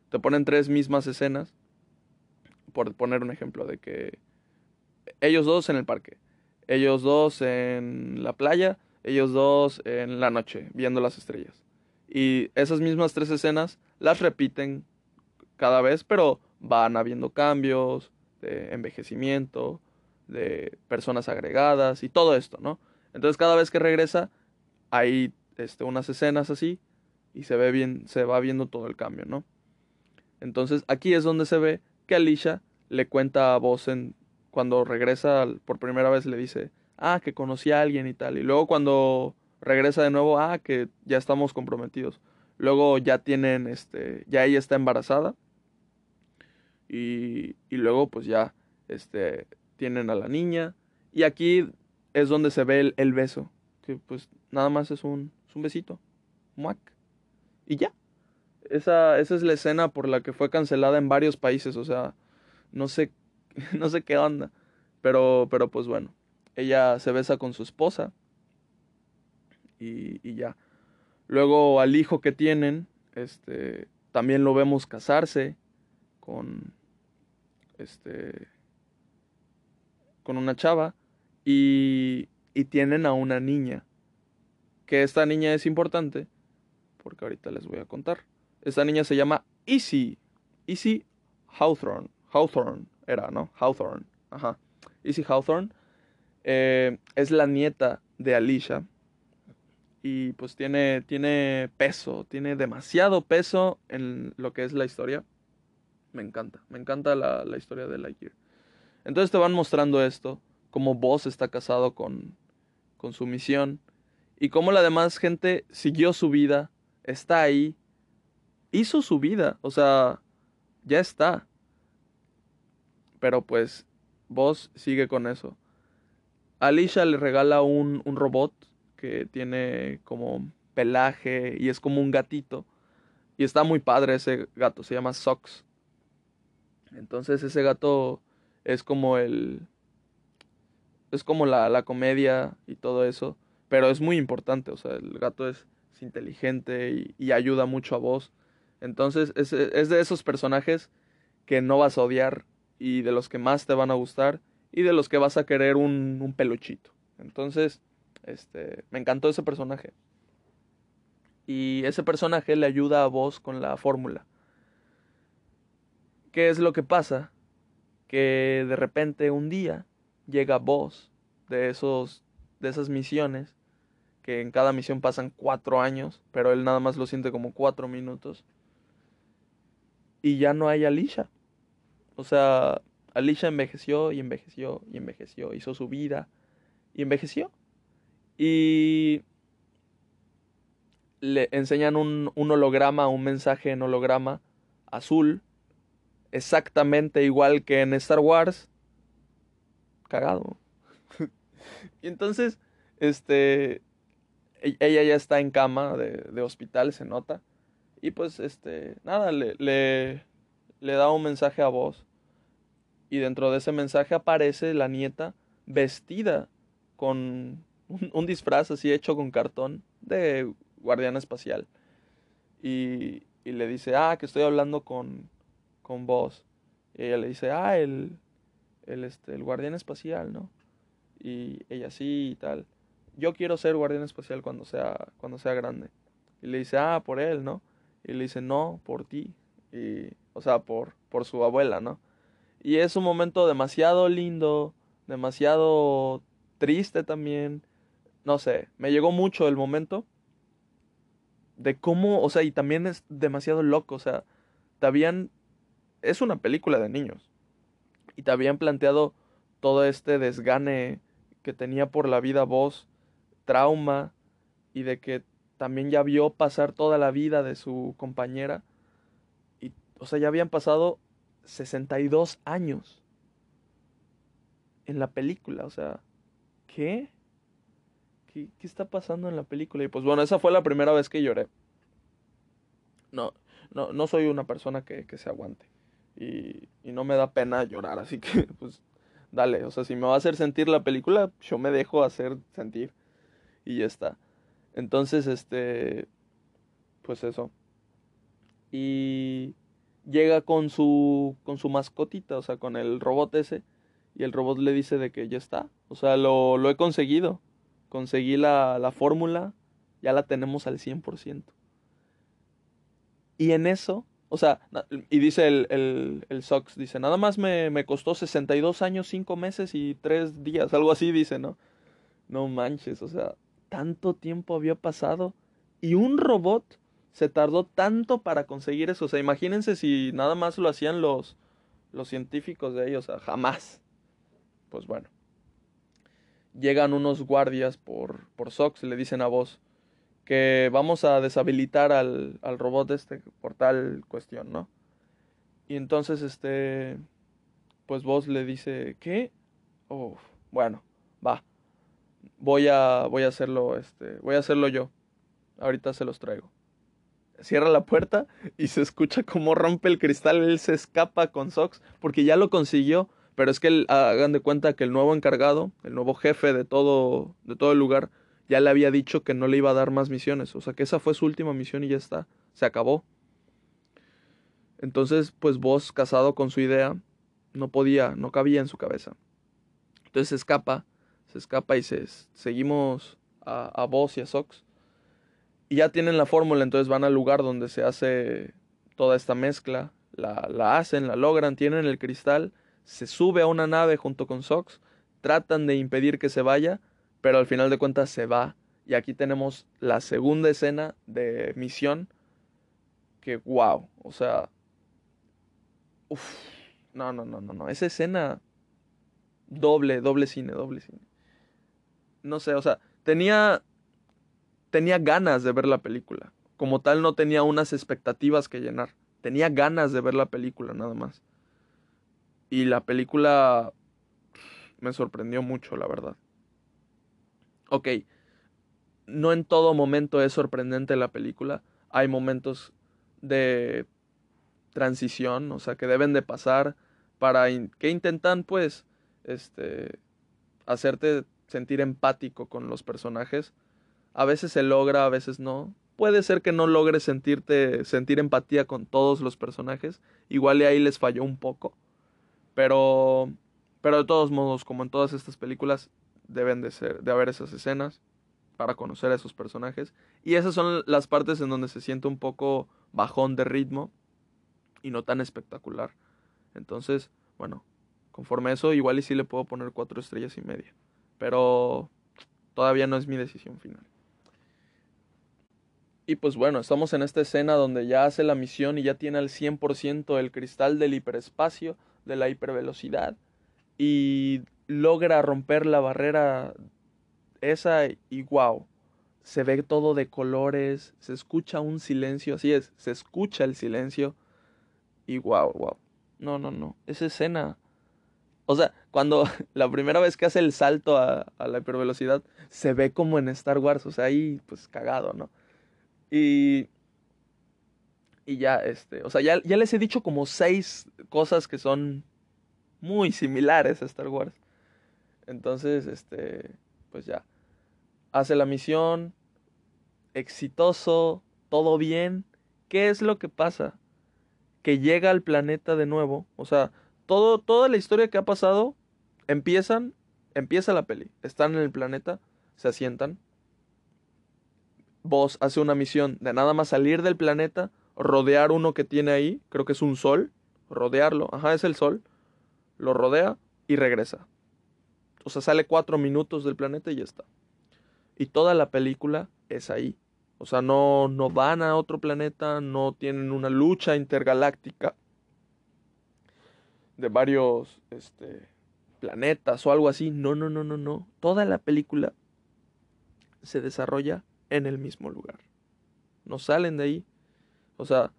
Te ponen tres mismas escenas, por poner un ejemplo, de que ellos dos en el parque, ellos dos en la playa, ellos dos en la noche, viendo las estrellas. Y esas mismas tres escenas las repiten cada vez, pero van habiendo cambios de envejecimiento, de personas agregadas y todo esto, ¿no? Entonces cada vez que regresa hay este, unas escenas así y se ve bien, se va viendo todo el cambio, ¿no? Entonces aquí es donde se ve que Alicia le cuenta a Bosen cuando regresa por primera vez le dice, ah, que conocí a alguien y tal. Y luego cuando regresa de nuevo, ah, que ya estamos comprometidos. Luego ya tienen, este, ya ella está embarazada y, luego pues ya este, tienen a la niña. Y aquí es donde se ve el, beso, que pues nada más es un, un besito. Muac. Y ya. Esa, esa es la escena por la que fue cancelada en varios países, o sea, no sé, no sé qué onda. Pero, pero pues bueno, ella se besa con su esposa y, y ya. Luego al hijo que tienen, este, también lo vemos casarse con, este, con una chava y, y tienen a una niña. Que esta niña es importante porque ahorita les voy a contar. Esta niña se llama Easy. Easy Hawthorne. Hawthorne era, ¿no? Hawthorne. Ajá. Easy Hawthorne. Eh, es la nieta de Alicia. Y pues tiene, tiene peso, tiene demasiado peso en lo que es la historia. Me encanta, me encanta la, historia de Lightyear. Entonces te van mostrando esto, cómo Boss está casado con, con su misión y cómo la demás gente siguió su vida, está ahí, hizo su vida, o sea, ya está. Pero pues Boss sigue con eso. Alicia le regala un, un robot que tiene como pelaje y es como un gatito. Y está muy padre ese gato, se llama Sox. Entonces ese gato es como el... Es como la, la comedia y todo eso. Pero es muy importante, o sea, el gato es, inteligente y, ayuda mucho a vos. Entonces es, de esos personajes que no vas a odiar y de los que más te van a gustar y de los que vas a querer un, un peluchito. Entonces, este, me encantó ese personaje. Y ese personaje le ayuda a vos con la fórmula. ¿Qué es lo que pasa? Que de repente un día llega vos de, esos, de esas misiones que en cada misión pasan cuatro años, pero él nada más lo siente como cuatro minutos. Y ya no hay Alicia. O sea, Alicia envejeció y envejeció y envejeció, hizo su vida y envejeció. Y le enseñan un, un holograma, un mensaje en holograma azul, exactamente igual que en Star Wars. Cagado. y entonces, este, e-, ella ya está en cama de, hospital, se nota. Y pues, este, nada, le, le, da un mensaje a voz. Y dentro de ese mensaje aparece la nieta vestida con un, disfraz así hecho con cartón de guardián espacial. Y, y, le dice, ah, que estoy hablando con, con vos. Y ella le dice, ah, el, el, este, el guardián espacial, ¿no? Y ella sí y tal yo quiero ser guardián espacial cuando sea, cuando sea grande. Y le dice, ah, por él, ¿no? Y le dice, no, por ti. Y, o sea, por, por su abuela, ¿no? Y es un momento demasiado lindo, demasiado triste también. No sé, me llegó mucho el momento de cómo, o sea, y también es demasiado loco, o sea, habían, es una película de niños, y te habían planteado todo este desgane que tenía por la vida vos trauma y de que también ya vio pasar toda la vida de su compañera. Y, o sea, ya habían pasado 62 años en la película. O sea, ¿qué? ¿Qué, qué está pasando en la película? Y pues bueno, esa fue la primera vez que lloré. No, no, no soy una persona que, que se aguante. Y, y no me da pena llorar, así que pues dale, o sea, si me va a hacer sentir la película, yo me dejo hacer sentir y ya está. Entonces, este, pues eso. Y llega con su, con su mascotita, o sea, con el robot ese, y el robot le dice de que ya está, o sea, lo, lo he conseguido, conseguí la, la fórmula, ya la tenemos al 100%. Y en eso, o sea, y dice el, el, el Sox, dice, nada más me, me costó 62 años, 5 meses y 3 días, algo así dice, ¿no? No manches, o sea, tanto tiempo había pasado y un robot se tardó tanto para conseguir eso. O sea, imagínense si nada más lo hacían los, los científicos de ellos, o sea, jamás. Pues bueno. Llegan unos guardias por, por Sox le dicen a vos que vamos a deshabilitar al, al robot este por tal cuestión, ¿no? Y entonces, este, pues vos le dice, ¿qué? Oh, bueno, va voy a, voy a hacerlo, este, voy a hacerlo yo. Ahorita se los traigo. Cierra la puerta y se escucha cómo rompe el cristal. Él se escapa con Sox porque ya lo consiguió. Pero es que hagan de cuenta que el nuevo encargado, el nuevo jefe de todo, de todo el lugar, ya le había dicho que no le iba a dar más misiones. O sea que esa fue su última misión y ya está. Se acabó. Entonces, pues vos, casado con su idea, no podía, no cabía en su cabeza. Entonces se escapa se escapa y se, seguimos a, a y a Sox. Y ya tienen la fórmula, entonces van al lugar donde se hace toda esta mezcla, la, la hacen, la logran, tienen el cristal, se sube a una nave junto con Sox, tratan de impedir que se vaya, pero al final de cuentas se va. Y aquí tenemos la segunda escena de misión. Que wow, o sea. Uf, no, no, no, no, no. Esa escena. Doble, doble cine, doble cine no sé, o sea, tenía, tenía ganas de ver la película. Como tal, no tenía unas expectativas que llenar. Tenía ganas de ver la película, nada más. Y la película me sorprendió mucho, la verdad. Ok, no en todo momento es sorprendente la película. Hay momentos de transición, o sea, que deben de pasar para que intentan, pues, este, hacerte sentir empático con los personajes. A veces se logra, a veces no. Puede ser que no logres sentirte, sentir empatía con todos los personajes. Igual y ahí les falló un poco. Pero, pero de todos modos, como en todas estas películas, deben de, ser, de haber esas escenas para conocer a esos personajes. Y esas son las partes en donde se siente un poco bajón de ritmo y no tan espectacular. Entonces, bueno, conforme a eso, igual y sí le puedo poner cuatro estrellas y media. Pero todavía no es mi decisión final. Y pues bueno, estamos en esta escena donde ya hace la misión y ya tiene al 100% el cristal del hiperespacio, de la hipervelocidad, y logra romper la barrera esa y wow, se ve todo de colores, se escucha un silencio, así es, se escucha el silencio y wow, wow. No, no, no, esa escena o sea, cuando la primera vez que hace el salto a, la hipervelocidad, se ve como en Star Wars, o sea, ahí pues cagado, ¿no? Y, y ya, este, o sea, ya, ya les he dicho como seis cosas que son muy similares a Star Wars. Entonces, este, pues ya, hace la misión, exitoso, todo bien. ¿Qué es lo que pasa? Que llega al planeta de nuevo, o sea, todo, toda la historia que ha pasado, empiezan, empieza la peli. Están en el planeta, se asientan. Vos hace una misión de nada más salir del planeta, rodear uno que tiene ahí, creo que es un sol, rodearlo, ajá, es el sol, lo rodea y regresa. O sea, sale cuatro minutos del planeta y ya está. Y toda la película es ahí. O sea, no, no van a otro planeta, no tienen una lucha intergaláctica de varios este, planetas o algo así. No, no, no, no, no. Toda la película se desarrolla en el mismo lugar. No salen de ahí. O sea,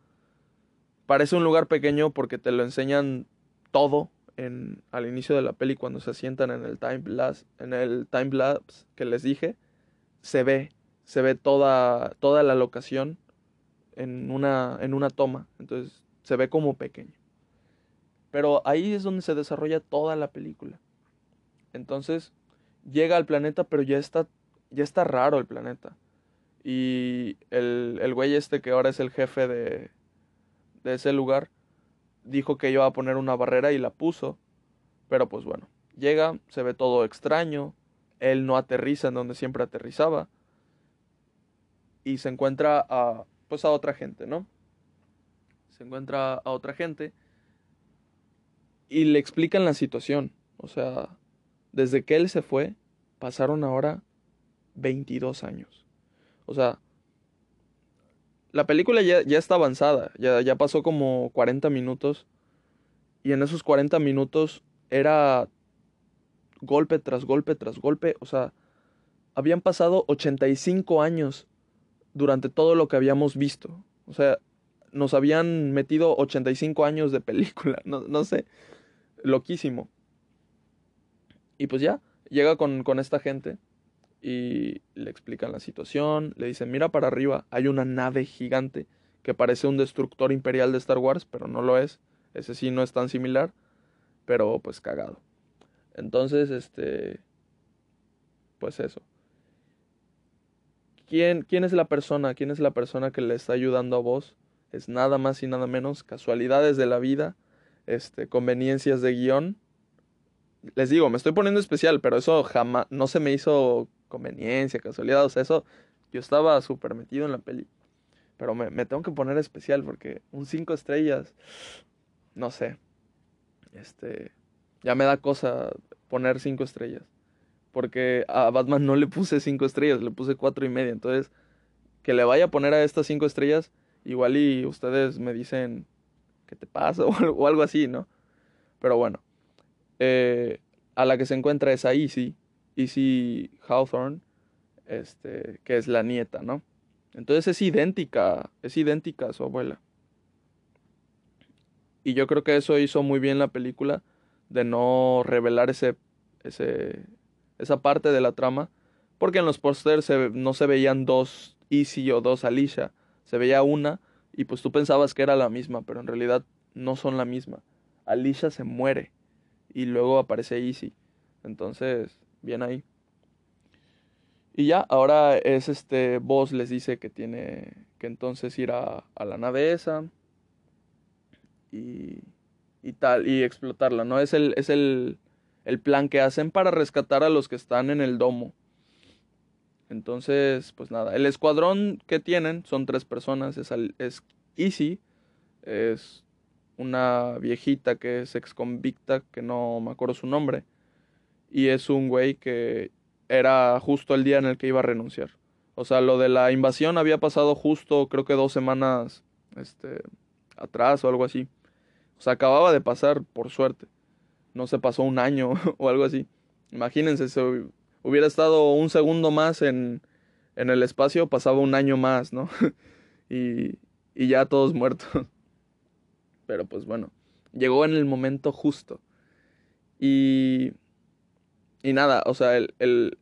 parece un lugar pequeño porque te lo enseñan todo al inicio de la peli cuando se sientan en el time en el time lapse que les dije. Se ve, se ve toda, toda la locación en una, en una toma. Entonces se ve como pequeño. Pero ahí es donde se desarrolla toda la película. Entonces, llega al planeta, pero ya está, ya está raro el planeta. Y el, el güey este que ahora es el jefe de, de ese lugar, dijo que iba a poner una barrera y la puso. Pero pues bueno, llega, se ve todo extraño, él no aterriza en donde siempre aterrizaba. Y se encuentra a, pues a otra gente, ¿no? Se encuentra a otra gente y le explican la situación. O sea, desde que él se fue, pasaron ahora 22 años. O sea, la película ya, ya está avanzada, ya, ya pasó como 40 minutos. Y en esos 40 minutos era golpe tras golpe tras golpe. O sea, habían pasado 85 años durante todo lo que habíamos visto. O sea, nos habían metido 85 años de película. No, no sé loquísimo. Y pues ya, llega con, con esta gente y le explican la situación, le dicen, mira para arriba, hay una nave gigante que parece un destructor imperial de Star Wars, pero no lo es. Ese sí no es tan similar, pero pues cagado. Entonces, este, pues eso. ¿Quién, ¿Quién es la persona? ¿Quién es la persona que le está ayudando a vos? Es nada más y nada menos casualidades de la vida este, conveniencias de guion. Les digo, me estoy poniendo especial, pero eso jamás, no se me hizo conveniencia, casualidad, o sea, eso, yo estaba súper metido en la peli. Pero me, tengo que poner especial porque un 5 estrellas, no sé, este, ya me da cosa poner 5 estrellas. Porque a Batman no le puse 5 estrellas, le puse cuatro y media. Entonces, que le vaya a poner a estas 5 estrellas, igual y ustedes me dicen ¿qué te pasa? O, algo así, ¿no? Pero bueno, eh, a la que se encuentra es a Easy, Easy Hawthorne, este, que es la nieta, ¿no? Entonces es idéntica, es idéntica a su abuela. Y yo creo que eso hizo muy bien la película de no revelar ese, ese, esa parte de la trama, porque en los pósters no se veían dos Easy o dos Alicia, se veía una y pues tú pensabas que era la misma, pero en realidad no son la misma. Alicia se muere y luego aparece Easy. Entonces, bien ahí. Y ya, ahora es este, Boss les dice que tiene que entonces ir a, a la nave esa y, y, tal, y explotarla, ¿no? Es, el, es el, el plan que hacen para rescatar a los que están en el domo. Entonces, pues nada, el escuadrón que tienen son tres personas, es, es Easy, es una viejita que es ex convicta, que no me acuerdo su nombre, y es un güey que era justo el día en el que iba a renunciar. O sea, lo de la invasión había pasado justo, creo que dos semanas este, atrás o algo así. O sea, acababa de pasar, por suerte. No se pasó un año o algo así. Imagínense, si hubiera estado un segundo más en, en el espacio, pasaba un año más, ¿no? y, y ya todos muertos. Pero pues bueno, llegó en el momento justo. Y, y nada, o sea, el, el,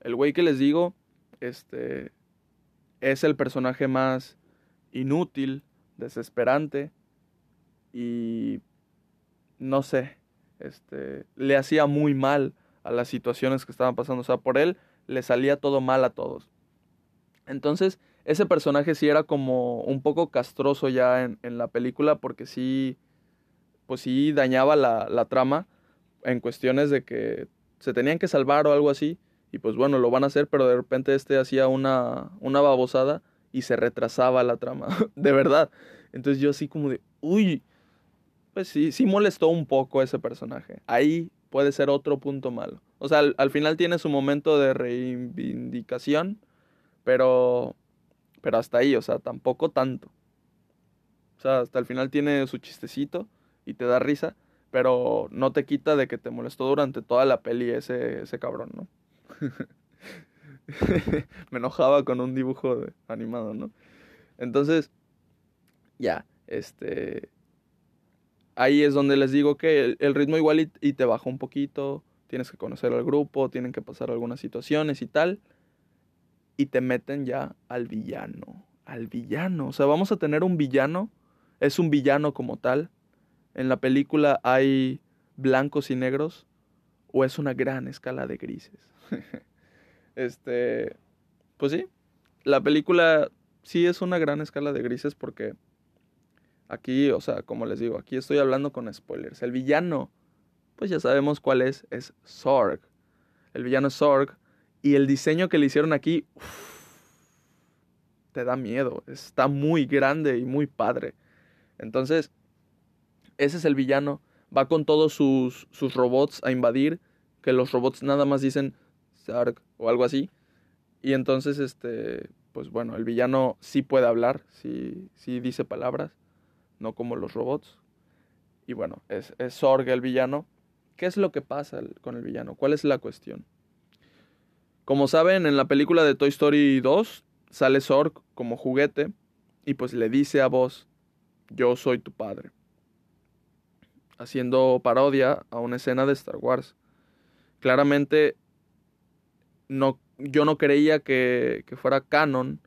el güey que les digo, este, es el personaje más inútil, desesperante y no sé, este, le hacía muy mal a las situaciones que estaban pasando, o sea, por él le salía todo mal a todos. Entonces, ese personaje sí era como un poco castroso ya en, en la película porque sí, pues sí dañaba la, la trama en cuestiones de que se tenían que salvar o algo así y pues bueno, lo van a hacer, pero de repente este hacía una, una babosada y se retrasaba la trama, de verdad. Entonces yo así como de, uy, pues sí, sí molestó un poco ese personaje. Ahí puede ser otro punto malo. O sea, al, al final tiene su momento de reivindicación, pero, pero hasta ahí, o sea, tampoco tanto. O sea, hasta el final tiene su chistecito y te da risa, pero no te quita de que te molestó durante toda la peli ese, ese cabrón, ¿no? me enojaba con un dibujo animado, ¿no? Entonces, ya, este... Ahí es donde les digo que el, ritmo igual y, y, te baja un poquito, tienes que conocer al grupo, tienen que pasar algunas situaciones y tal, y te meten ya al villano, al villano, o sea, vamos a tener un villano, es un villano como tal, en la película hay blancos y negros, o es una gran escala de grises. este, pues sí, la película sí es una gran escala de grises porque aquí, o sea, como les digo, aquí estoy hablando con spoilers. El villano, pues ya sabemos cuál es, es Sorg. El villano es Sorg y el diseño que le hicieron aquí te da miedo, está muy grande y muy padre. Entonces, ese es el villano, va con todos sus, sus robots a invadir, que los robots nada más dicen Sark o algo así. Y entonces, este, pues bueno, el villano sí puede hablar, sí, sí dice palabras, no como los robots. Y bueno, es, es Sorg el villano. ¿Qué es lo que pasa con el villano? ¿Cuál es la cuestión? Como saben, en la película de Toy Story 2 sale Sorg como juguete y pues le dice a vos, yo soy tu padre. Haciendo parodia a una escena de Star Wars. Claramente no, yo no creía que, que fuera canon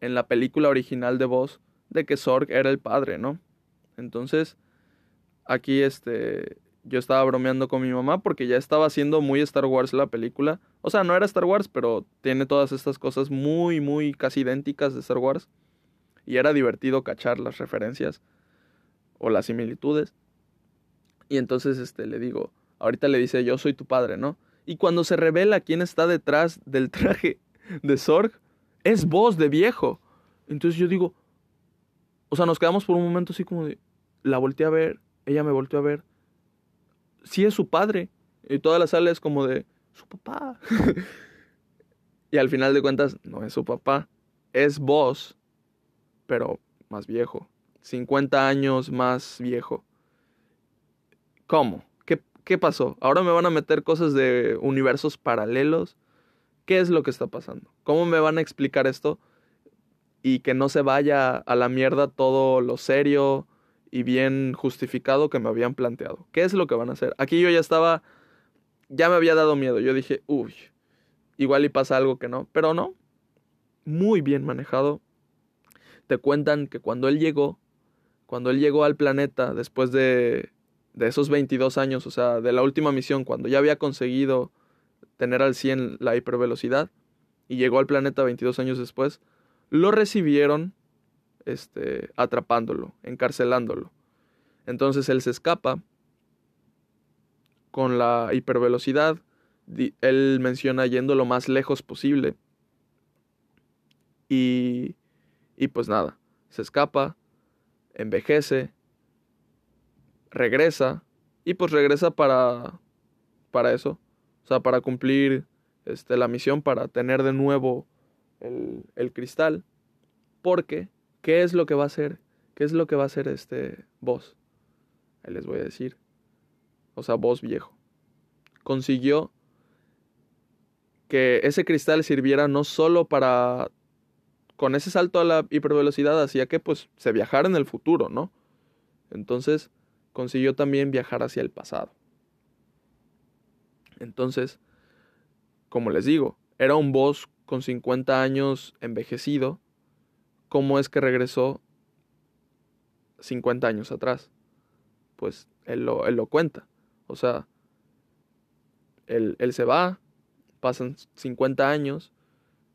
en la película original de voz de que Sorg era el padre, ¿no? Entonces, aquí este, yo estaba bromeando con mi mamá porque ya estaba haciendo muy Star Wars la película. O sea, no era Star Wars, pero tiene todas estas cosas muy, muy casi idénticas de Star Wars. Y era divertido cachar las referencias o las similitudes. Y entonces este, le digo, ahorita le dice, yo soy tu padre, ¿no? Y cuando se revela quién está detrás del traje de Sorg, es voz de viejo. Entonces yo digo, o sea, nos quedamos por un momento así como de, la volteé a ver, ella me volteó a ver. Sí es su padre. Y toda la sala es como de, su papá. y al final de cuentas, no es su papá. Es vos, pero más viejo. 50 años más viejo. ¿Cómo? ¿Qué pasó? Ahora me van a meter cosas de universos paralelos. ¿Qué es lo que está pasando? ¿Cómo me van a explicar esto? Y que no se vaya a la mierda todo lo serio y bien justificado que me habían planteado. ¿Qué es lo que van a hacer? Aquí yo ya estaba, ya me había dado miedo. Yo dije, uy, igual y pasa algo que no. Pero no, muy bien manejado. Te cuentan que cuando él llegó, cuando él llegó al planeta después de de esos 22 años, o sea, de la última misión, cuando ya había conseguido tener al 100 la hipervelocidad y llegó al planeta 22 años después, lo recibieron este, atrapándolo, encarcelándolo. Entonces él se escapa con la hipervelocidad, él menciona yendo lo más lejos posible. Y, y pues nada, se escapa, envejece, regresa y pues regresa para para eso, o sea, para cumplir este, la misión para tener de nuevo el, el cristal. Porque, ¿qué es lo que va a hacer? ¿Qué es lo que va a hacer este boss? Ahí les voy a decir. O sea, boss viejo. Consiguió que ese cristal sirviera no solo para con ese salto a la hipervelocidad hacía que pues se viajara en el futuro, ¿no? Entonces consiguió también viajar hacia el pasado. Entonces, como les digo, era un boss con 50 años envejecido. ¿Cómo es que regresó 50 años atrás? Pues él lo, él lo cuenta. O sea, él, él se va, pasan 50 años,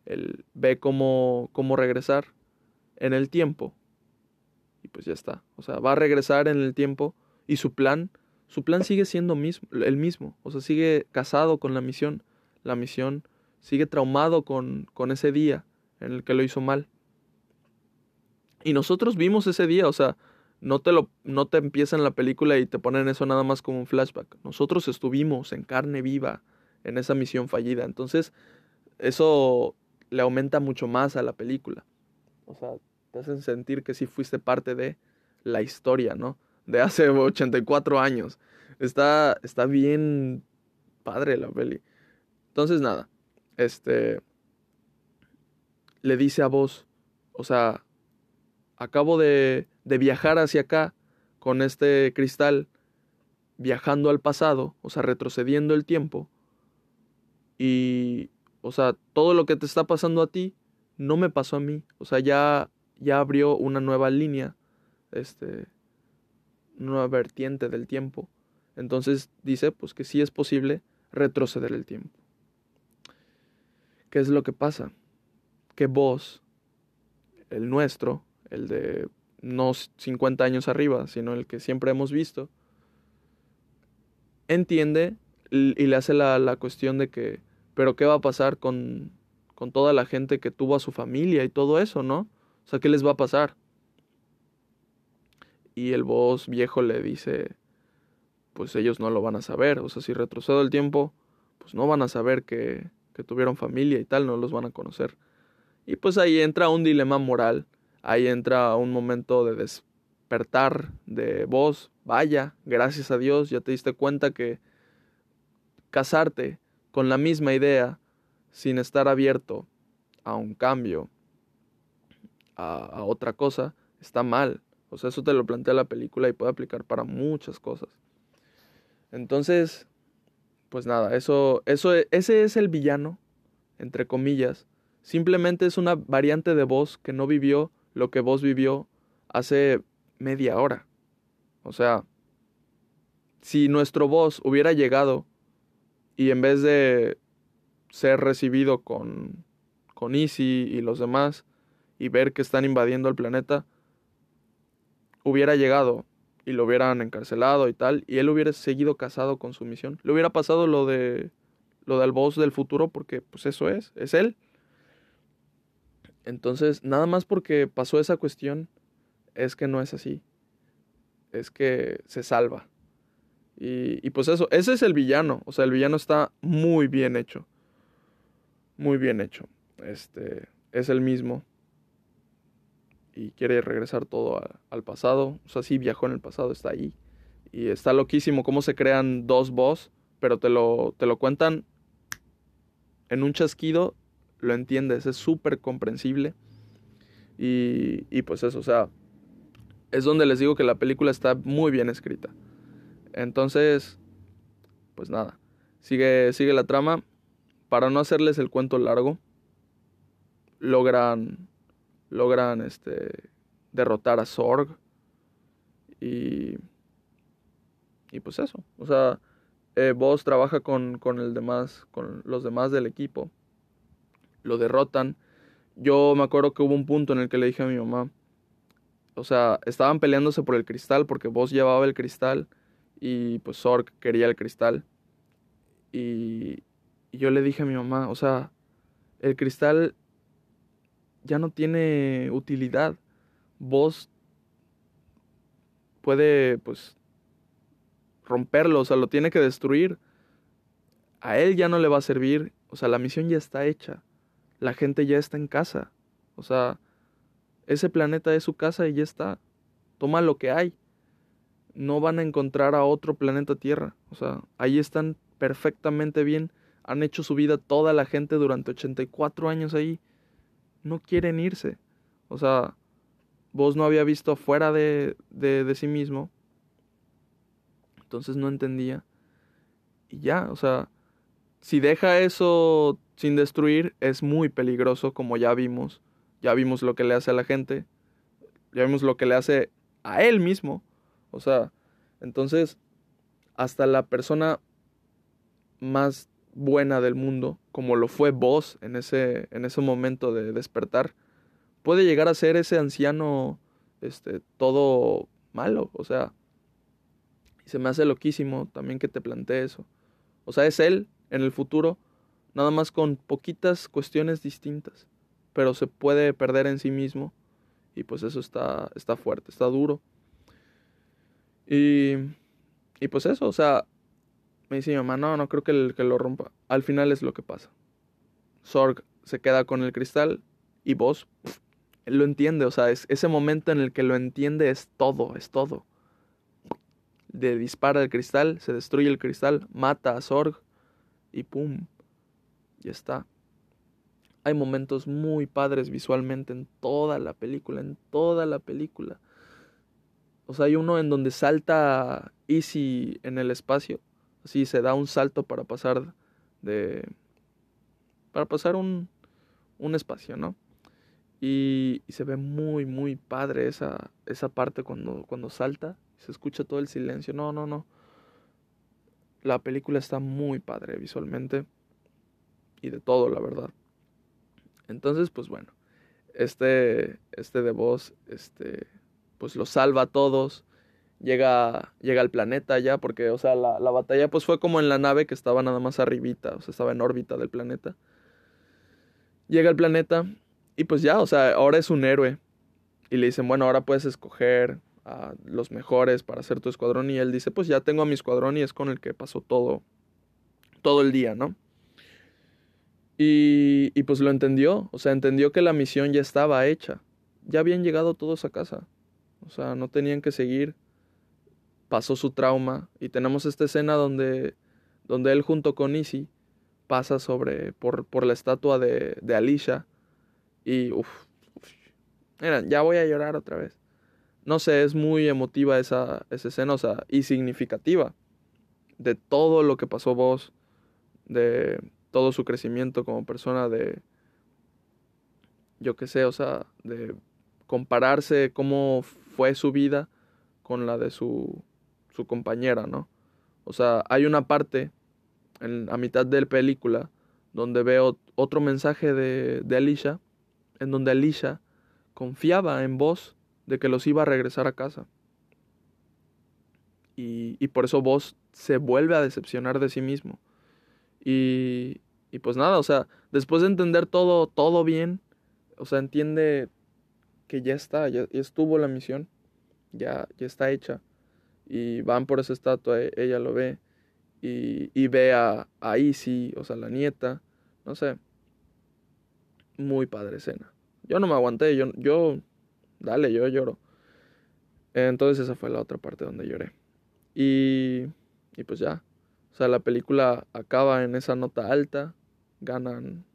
él ve cómo, cómo regresar en el tiempo y pues ya está. O sea, va a regresar en el tiempo y su plan, su plan sigue siendo mismo, el mismo. O sea, sigue casado con la misión. La misión sigue traumado con, con ese día en el que lo hizo mal. Y nosotros vimos ese día, o sea, no te lo no te empiezan la película y te ponen eso nada más como un flashback. Nosotros estuvimos en carne viva en esa misión fallida. Entonces, eso le aumenta mucho más a la película. O sea, te hacen sentir que sí fuiste parte de la historia, ¿no? De hace 84 años. Está, está bien padre la peli. Entonces, nada, este, le dice a vos, o sea, acabo de, de viajar hacia acá con este cristal, viajando al pasado, o sea, retrocediendo el tiempo, y, o sea, todo lo que te está pasando a ti no me pasó a mí. O sea, ya, ya abrió una nueva línea, este, nueva vertiente del tiempo. Entonces dice, pues que sí es posible retroceder el tiempo. ¿Qué es lo que pasa? Que vos, el nuestro, el de no 50 años arriba, sino el que siempre hemos visto, entiende y le hace la, la cuestión de que, pero ¿qué va a pasar con, con toda la gente que tuvo a su familia y todo eso, ¿no? O sea, ¿qué les va a pasar? Y el voz viejo le dice, pues ellos no lo van a saber, o sea, si retrocedo el tiempo, pues no van a saber que, que tuvieron familia y tal, no los van a conocer. Y pues ahí entra un dilema moral, ahí entra un momento de despertar de vos, vaya, gracias a Dios, ya te diste cuenta que casarte con la misma idea, sin estar abierto a un cambio, a, otra cosa, está mal. O sea, eso te lo plantea la película y puede aplicar para muchas cosas. Entonces, pues nada, eso, eso, ese es el villano, entre comillas. Simplemente es una variante de voz que no vivió lo que vos vivió hace media hora. O sea, si nuestro voz hubiera llegado y en vez de ser recibido con, con Easy y los demás y ver que están invadiendo el planeta, hubiera llegado y lo hubieran encarcelado y tal, y él hubiera seguido casado con su misión. Le hubiera pasado lo de lo del boss del futuro porque pues eso es, es él. Entonces, nada más porque pasó esa cuestión es que no es así. Es que se salva. Y, pues eso, ese es el villano. O sea, el villano está muy bien hecho. Muy bien hecho. Este, es el mismo. Y quiere regresar todo al pasado. O sea, sí viajó en el pasado, está ahí. Y está loquísimo cómo se crean dos boss, pero te lo, te lo cuentan en un chasquido, lo entiendes, es súper comprensible. Y, y pues eso, o sea, es donde les digo que la película está muy bien escrita. Entonces, pues nada, sigue, sigue la trama. Para no hacerles el cuento largo, logran, logran este, derrotar a Zorg. Y, y pues eso, o sea, eh, Boss trabaja con, con, el demás, con los demás del equipo. Lo derrotan. Yo me acuerdo que hubo un punto en el que le dije a mi mamá, o sea, estaban peleándose por el cristal porque Boss llevaba el cristal y pues Zork quería el cristal. Y, yo le dije a mi mamá, o sea, el cristal ya no tiene utilidad. Vos puede pues romperlo, o sea, lo tiene que destruir. A él ya no le va a servir, O sea, la misión ya está hecha. La gente ya está en casa. O sea, ese planeta es su casa y ya está. Toma lo que hay. No van a encontrar a otro planeta Tierra. O sea, ahí están perfectamente bien. Han hecho su vida toda la gente durante 84 años ahí. No quieren irse. O sea, vos no había visto fuera de, de, de sí mismo. Entonces no entendía. Y ya, o sea, si deja eso sin destruir, es muy peligroso, como ya vimos. Ya vimos lo que le hace a la gente. Ya vimos lo que le hace a él mismo. O sea, entonces, hasta la persona más buena del mundo, como lo fue vos en ese, en ese momento de despertar, puede llegar a ser ese anciano este, todo malo. O sea, y se me hace loquísimo también que te plantee eso. O sea, es él en el futuro, nada más con poquitas cuestiones distintas, pero se puede perder en sí mismo y pues eso está, está fuerte, está duro. Y, y pues eso, o sea, me dice mi mamá, no, no creo que, el, que lo rompa. Al final es lo que pasa. Sorg se queda con el cristal y vos él lo entiende, o sea, es ese momento en el que lo entiende es todo, es todo. De dispara el cristal, se destruye el cristal, mata a Sorg y pum, ya está. Hay momentos muy padres visualmente en toda la película, en toda la película. O sea, hay uno en donde salta Easy en el espacio. Así se da un salto para pasar de. para pasar un, un espacio, ¿no? Y, y, se ve muy, muy padre esa, esa parte cuando, cuando salta. Se escucha todo el silencio. No, no, no. La película está muy padre visualmente y de todo, la verdad. Entonces, pues bueno, este, este de voz, este, pues lo salva a todos. Llega, llega al planeta ya, porque, o sea, la, la batalla pues fue como en la nave que estaba nada más arribita, o sea, estaba en órbita del planeta. Llega al planeta y pues ya, o sea, ahora es un héroe. Y le dicen, bueno, ahora puedes escoger a los mejores para hacer tu escuadrón y él dice, pues ya tengo a mi escuadrón y es con el que pasó todo, todo el día, ¿no? Y, y pues lo entendió, o sea, entendió que la misión ya estaba hecha, ya habían llegado todos a casa, o sea, no tenían que seguir, pasó su trauma y tenemos esta escena donde, donde él junto con Izzy pasa sobre, por, por la estatua de, de Alicia y uff, ya voy a llorar otra vez. No sé, es muy emotiva esa, esa escena, o sea, y significativa de todo lo que pasó vos, de todo su crecimiento como persona, de, yo qué sé, o sea, de compararse cómo fue su vida con la de su, su compañera, ¿no? O sea, hay una parte en, a mitad de la película donde veo otro mensaje de, de Alicia, en donde Alicia confiaba en vos de que los iba a regresar a casa. Y, y por eso vos se vuelve a decepcionar de sí mismo. Y, y pues nada, o sea, después de entender todo, todo bien, o sea, entiende que ya está, ya, ya estuvo la misión, ya, ya está hecha. Y van por esa estatua, e, ella lo ve. Y, y ve a, a Izzy, o sea, la nieta, no sé. Muy padre escena. Yo no me aguanté, yo, yo dale, yo lloro. Entonces esa fue la otra parte donde lloré. Y, y pues ya. O sea, la película acaba en esa nota alta. Ganan,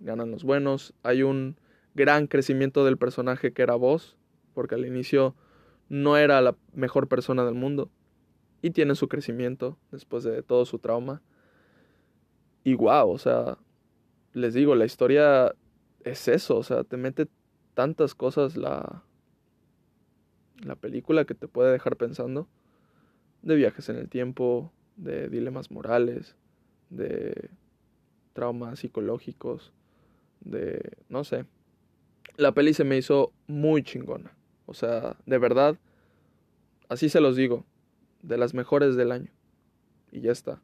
ganan los buenos. Hay un gran crecimiento del personaje que era vos. Porque al inicio no era la mejor persona del mundo. Y tiene su crecimiento después de todo su trauma. Y wow, o sea, les digo, la historia es eso. O sea, te mete tantas cosas la, la película que te puede dejar pensando. De viajes en el tiempo, de dilemas morales, de traumas psicológicos, de... no sé. La peli se me hizo muy chingona. O sea, de verdad, así se los digo, de las mejores del año. Y ya está.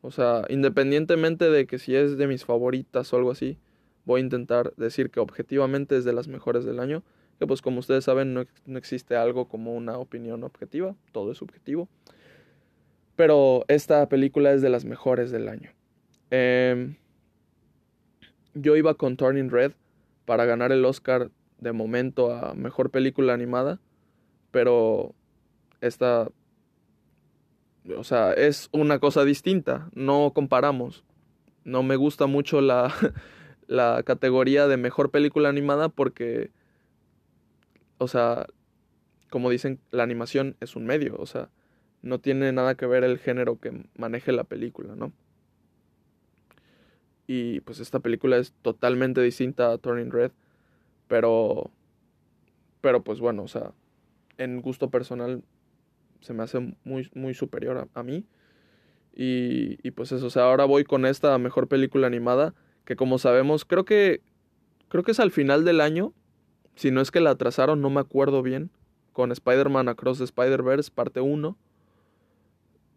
O sea, independientemente de que si es de mis favoritas o algo así, voy a intentar decir que objetivamente es de las mejores del año, que pues como ustedes saben no, no existe algo como una opinión objetiva, todo es subjetivo. Pero esta película es de las mejores del año. Eh, yo iba con Turning Red para ganar el Oscar de momento a Mejor Película Animada, pero esta, o sea, es una cosa distinta, no comparamos. No me gusta mucho la, la categoría de Mejor Película Animada porque, o sea, como dicen, la animación es un medio, o sea, no tiene nada que ver el género que maneje la película, ¿no? Y pues esta película es totalmente distinta a Turning Red, pero pero pues bueno, o sea, en gusto personal se me hace muy muy superior a, mí. Y, y pues eso, o sea, ahora voy con esta mejor película animada que como sabemos, creo que creo que es al final del año, si no es que la atrasaron, no me acuerdo bien con Spider-Man Across the Spider-Verse, parte 1.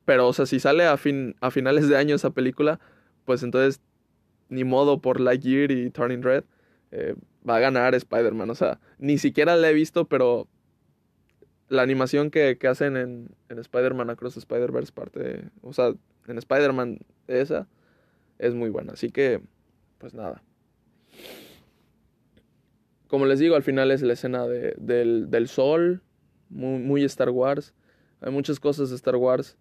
Pero, o sea, si sale a, fin, a finales de año esa película, pues entonces ni modo por Lightyear y Turning Red. Eh, va a ganar Spider-Man. O sea, ni siquiera la he visto, pero la animación que, que hacen en, en Spider-Man Across Spider-Verse, parte. o sea, en Spider-Man esa, es muy buena. Así que, pues nada como les digo, al final es la escena de, del, del, sol, muy, Star Wars. Hay muchas cosas de Star Wars.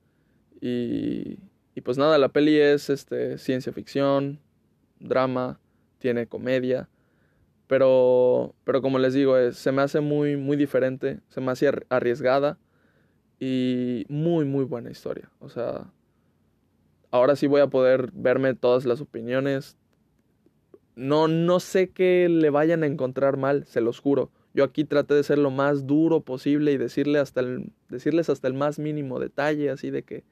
Y, y pues nada, la peli es este, ciencia ficción, drama, tiene comedia. Pero, pero como les digo, se me hace muy, muy diferente, se me hace arriesgada y muy, muy buena historia. O sea, ahora sí voy a poder verme todas las opiniones. No, no sé que le vayan a encontrar mal, se los juro. Yo aquí traté de ser lo más duro posible y decirle hasta el, decirles hasta el más mínimo detalle, así de que,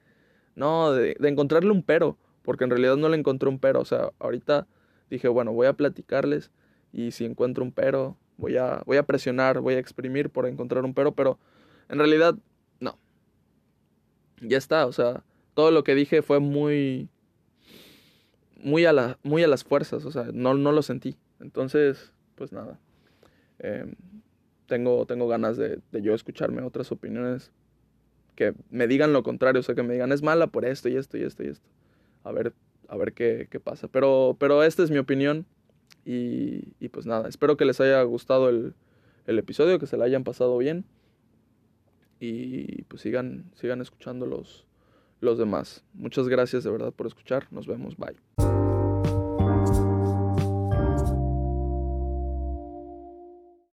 no, de, encontrarle un pero, porque en realidad no le encontré un pero. O sea, ahorita dije, bueno, voy a platicarles y si encuentro un pero, voy a, voy a presionar, voy a exprimir por encontrar un pero, pero en realidad, no. Ya está, o sea, todo lo que dije fue muy, muy a, la, muy a las fuerzas, o sea, no, no lo sentí. Entonces, pues nada. Eh, tengo, tengo ganas de, de, yo escucharme otras opiniones que me digan lo contrario, o sea, que me digan es mala por esto y esto y esto y esto. A ver, a ver qué, qué pasa. Pero, pero esta es mi opinión y, pues nada, espero que les haya gustado el, el, episodio, que se la hayan pasado bien y pues sigan, sigan escuchando los, los demás. Muchas gracias de verdad por escuchar, nos vemos, bye.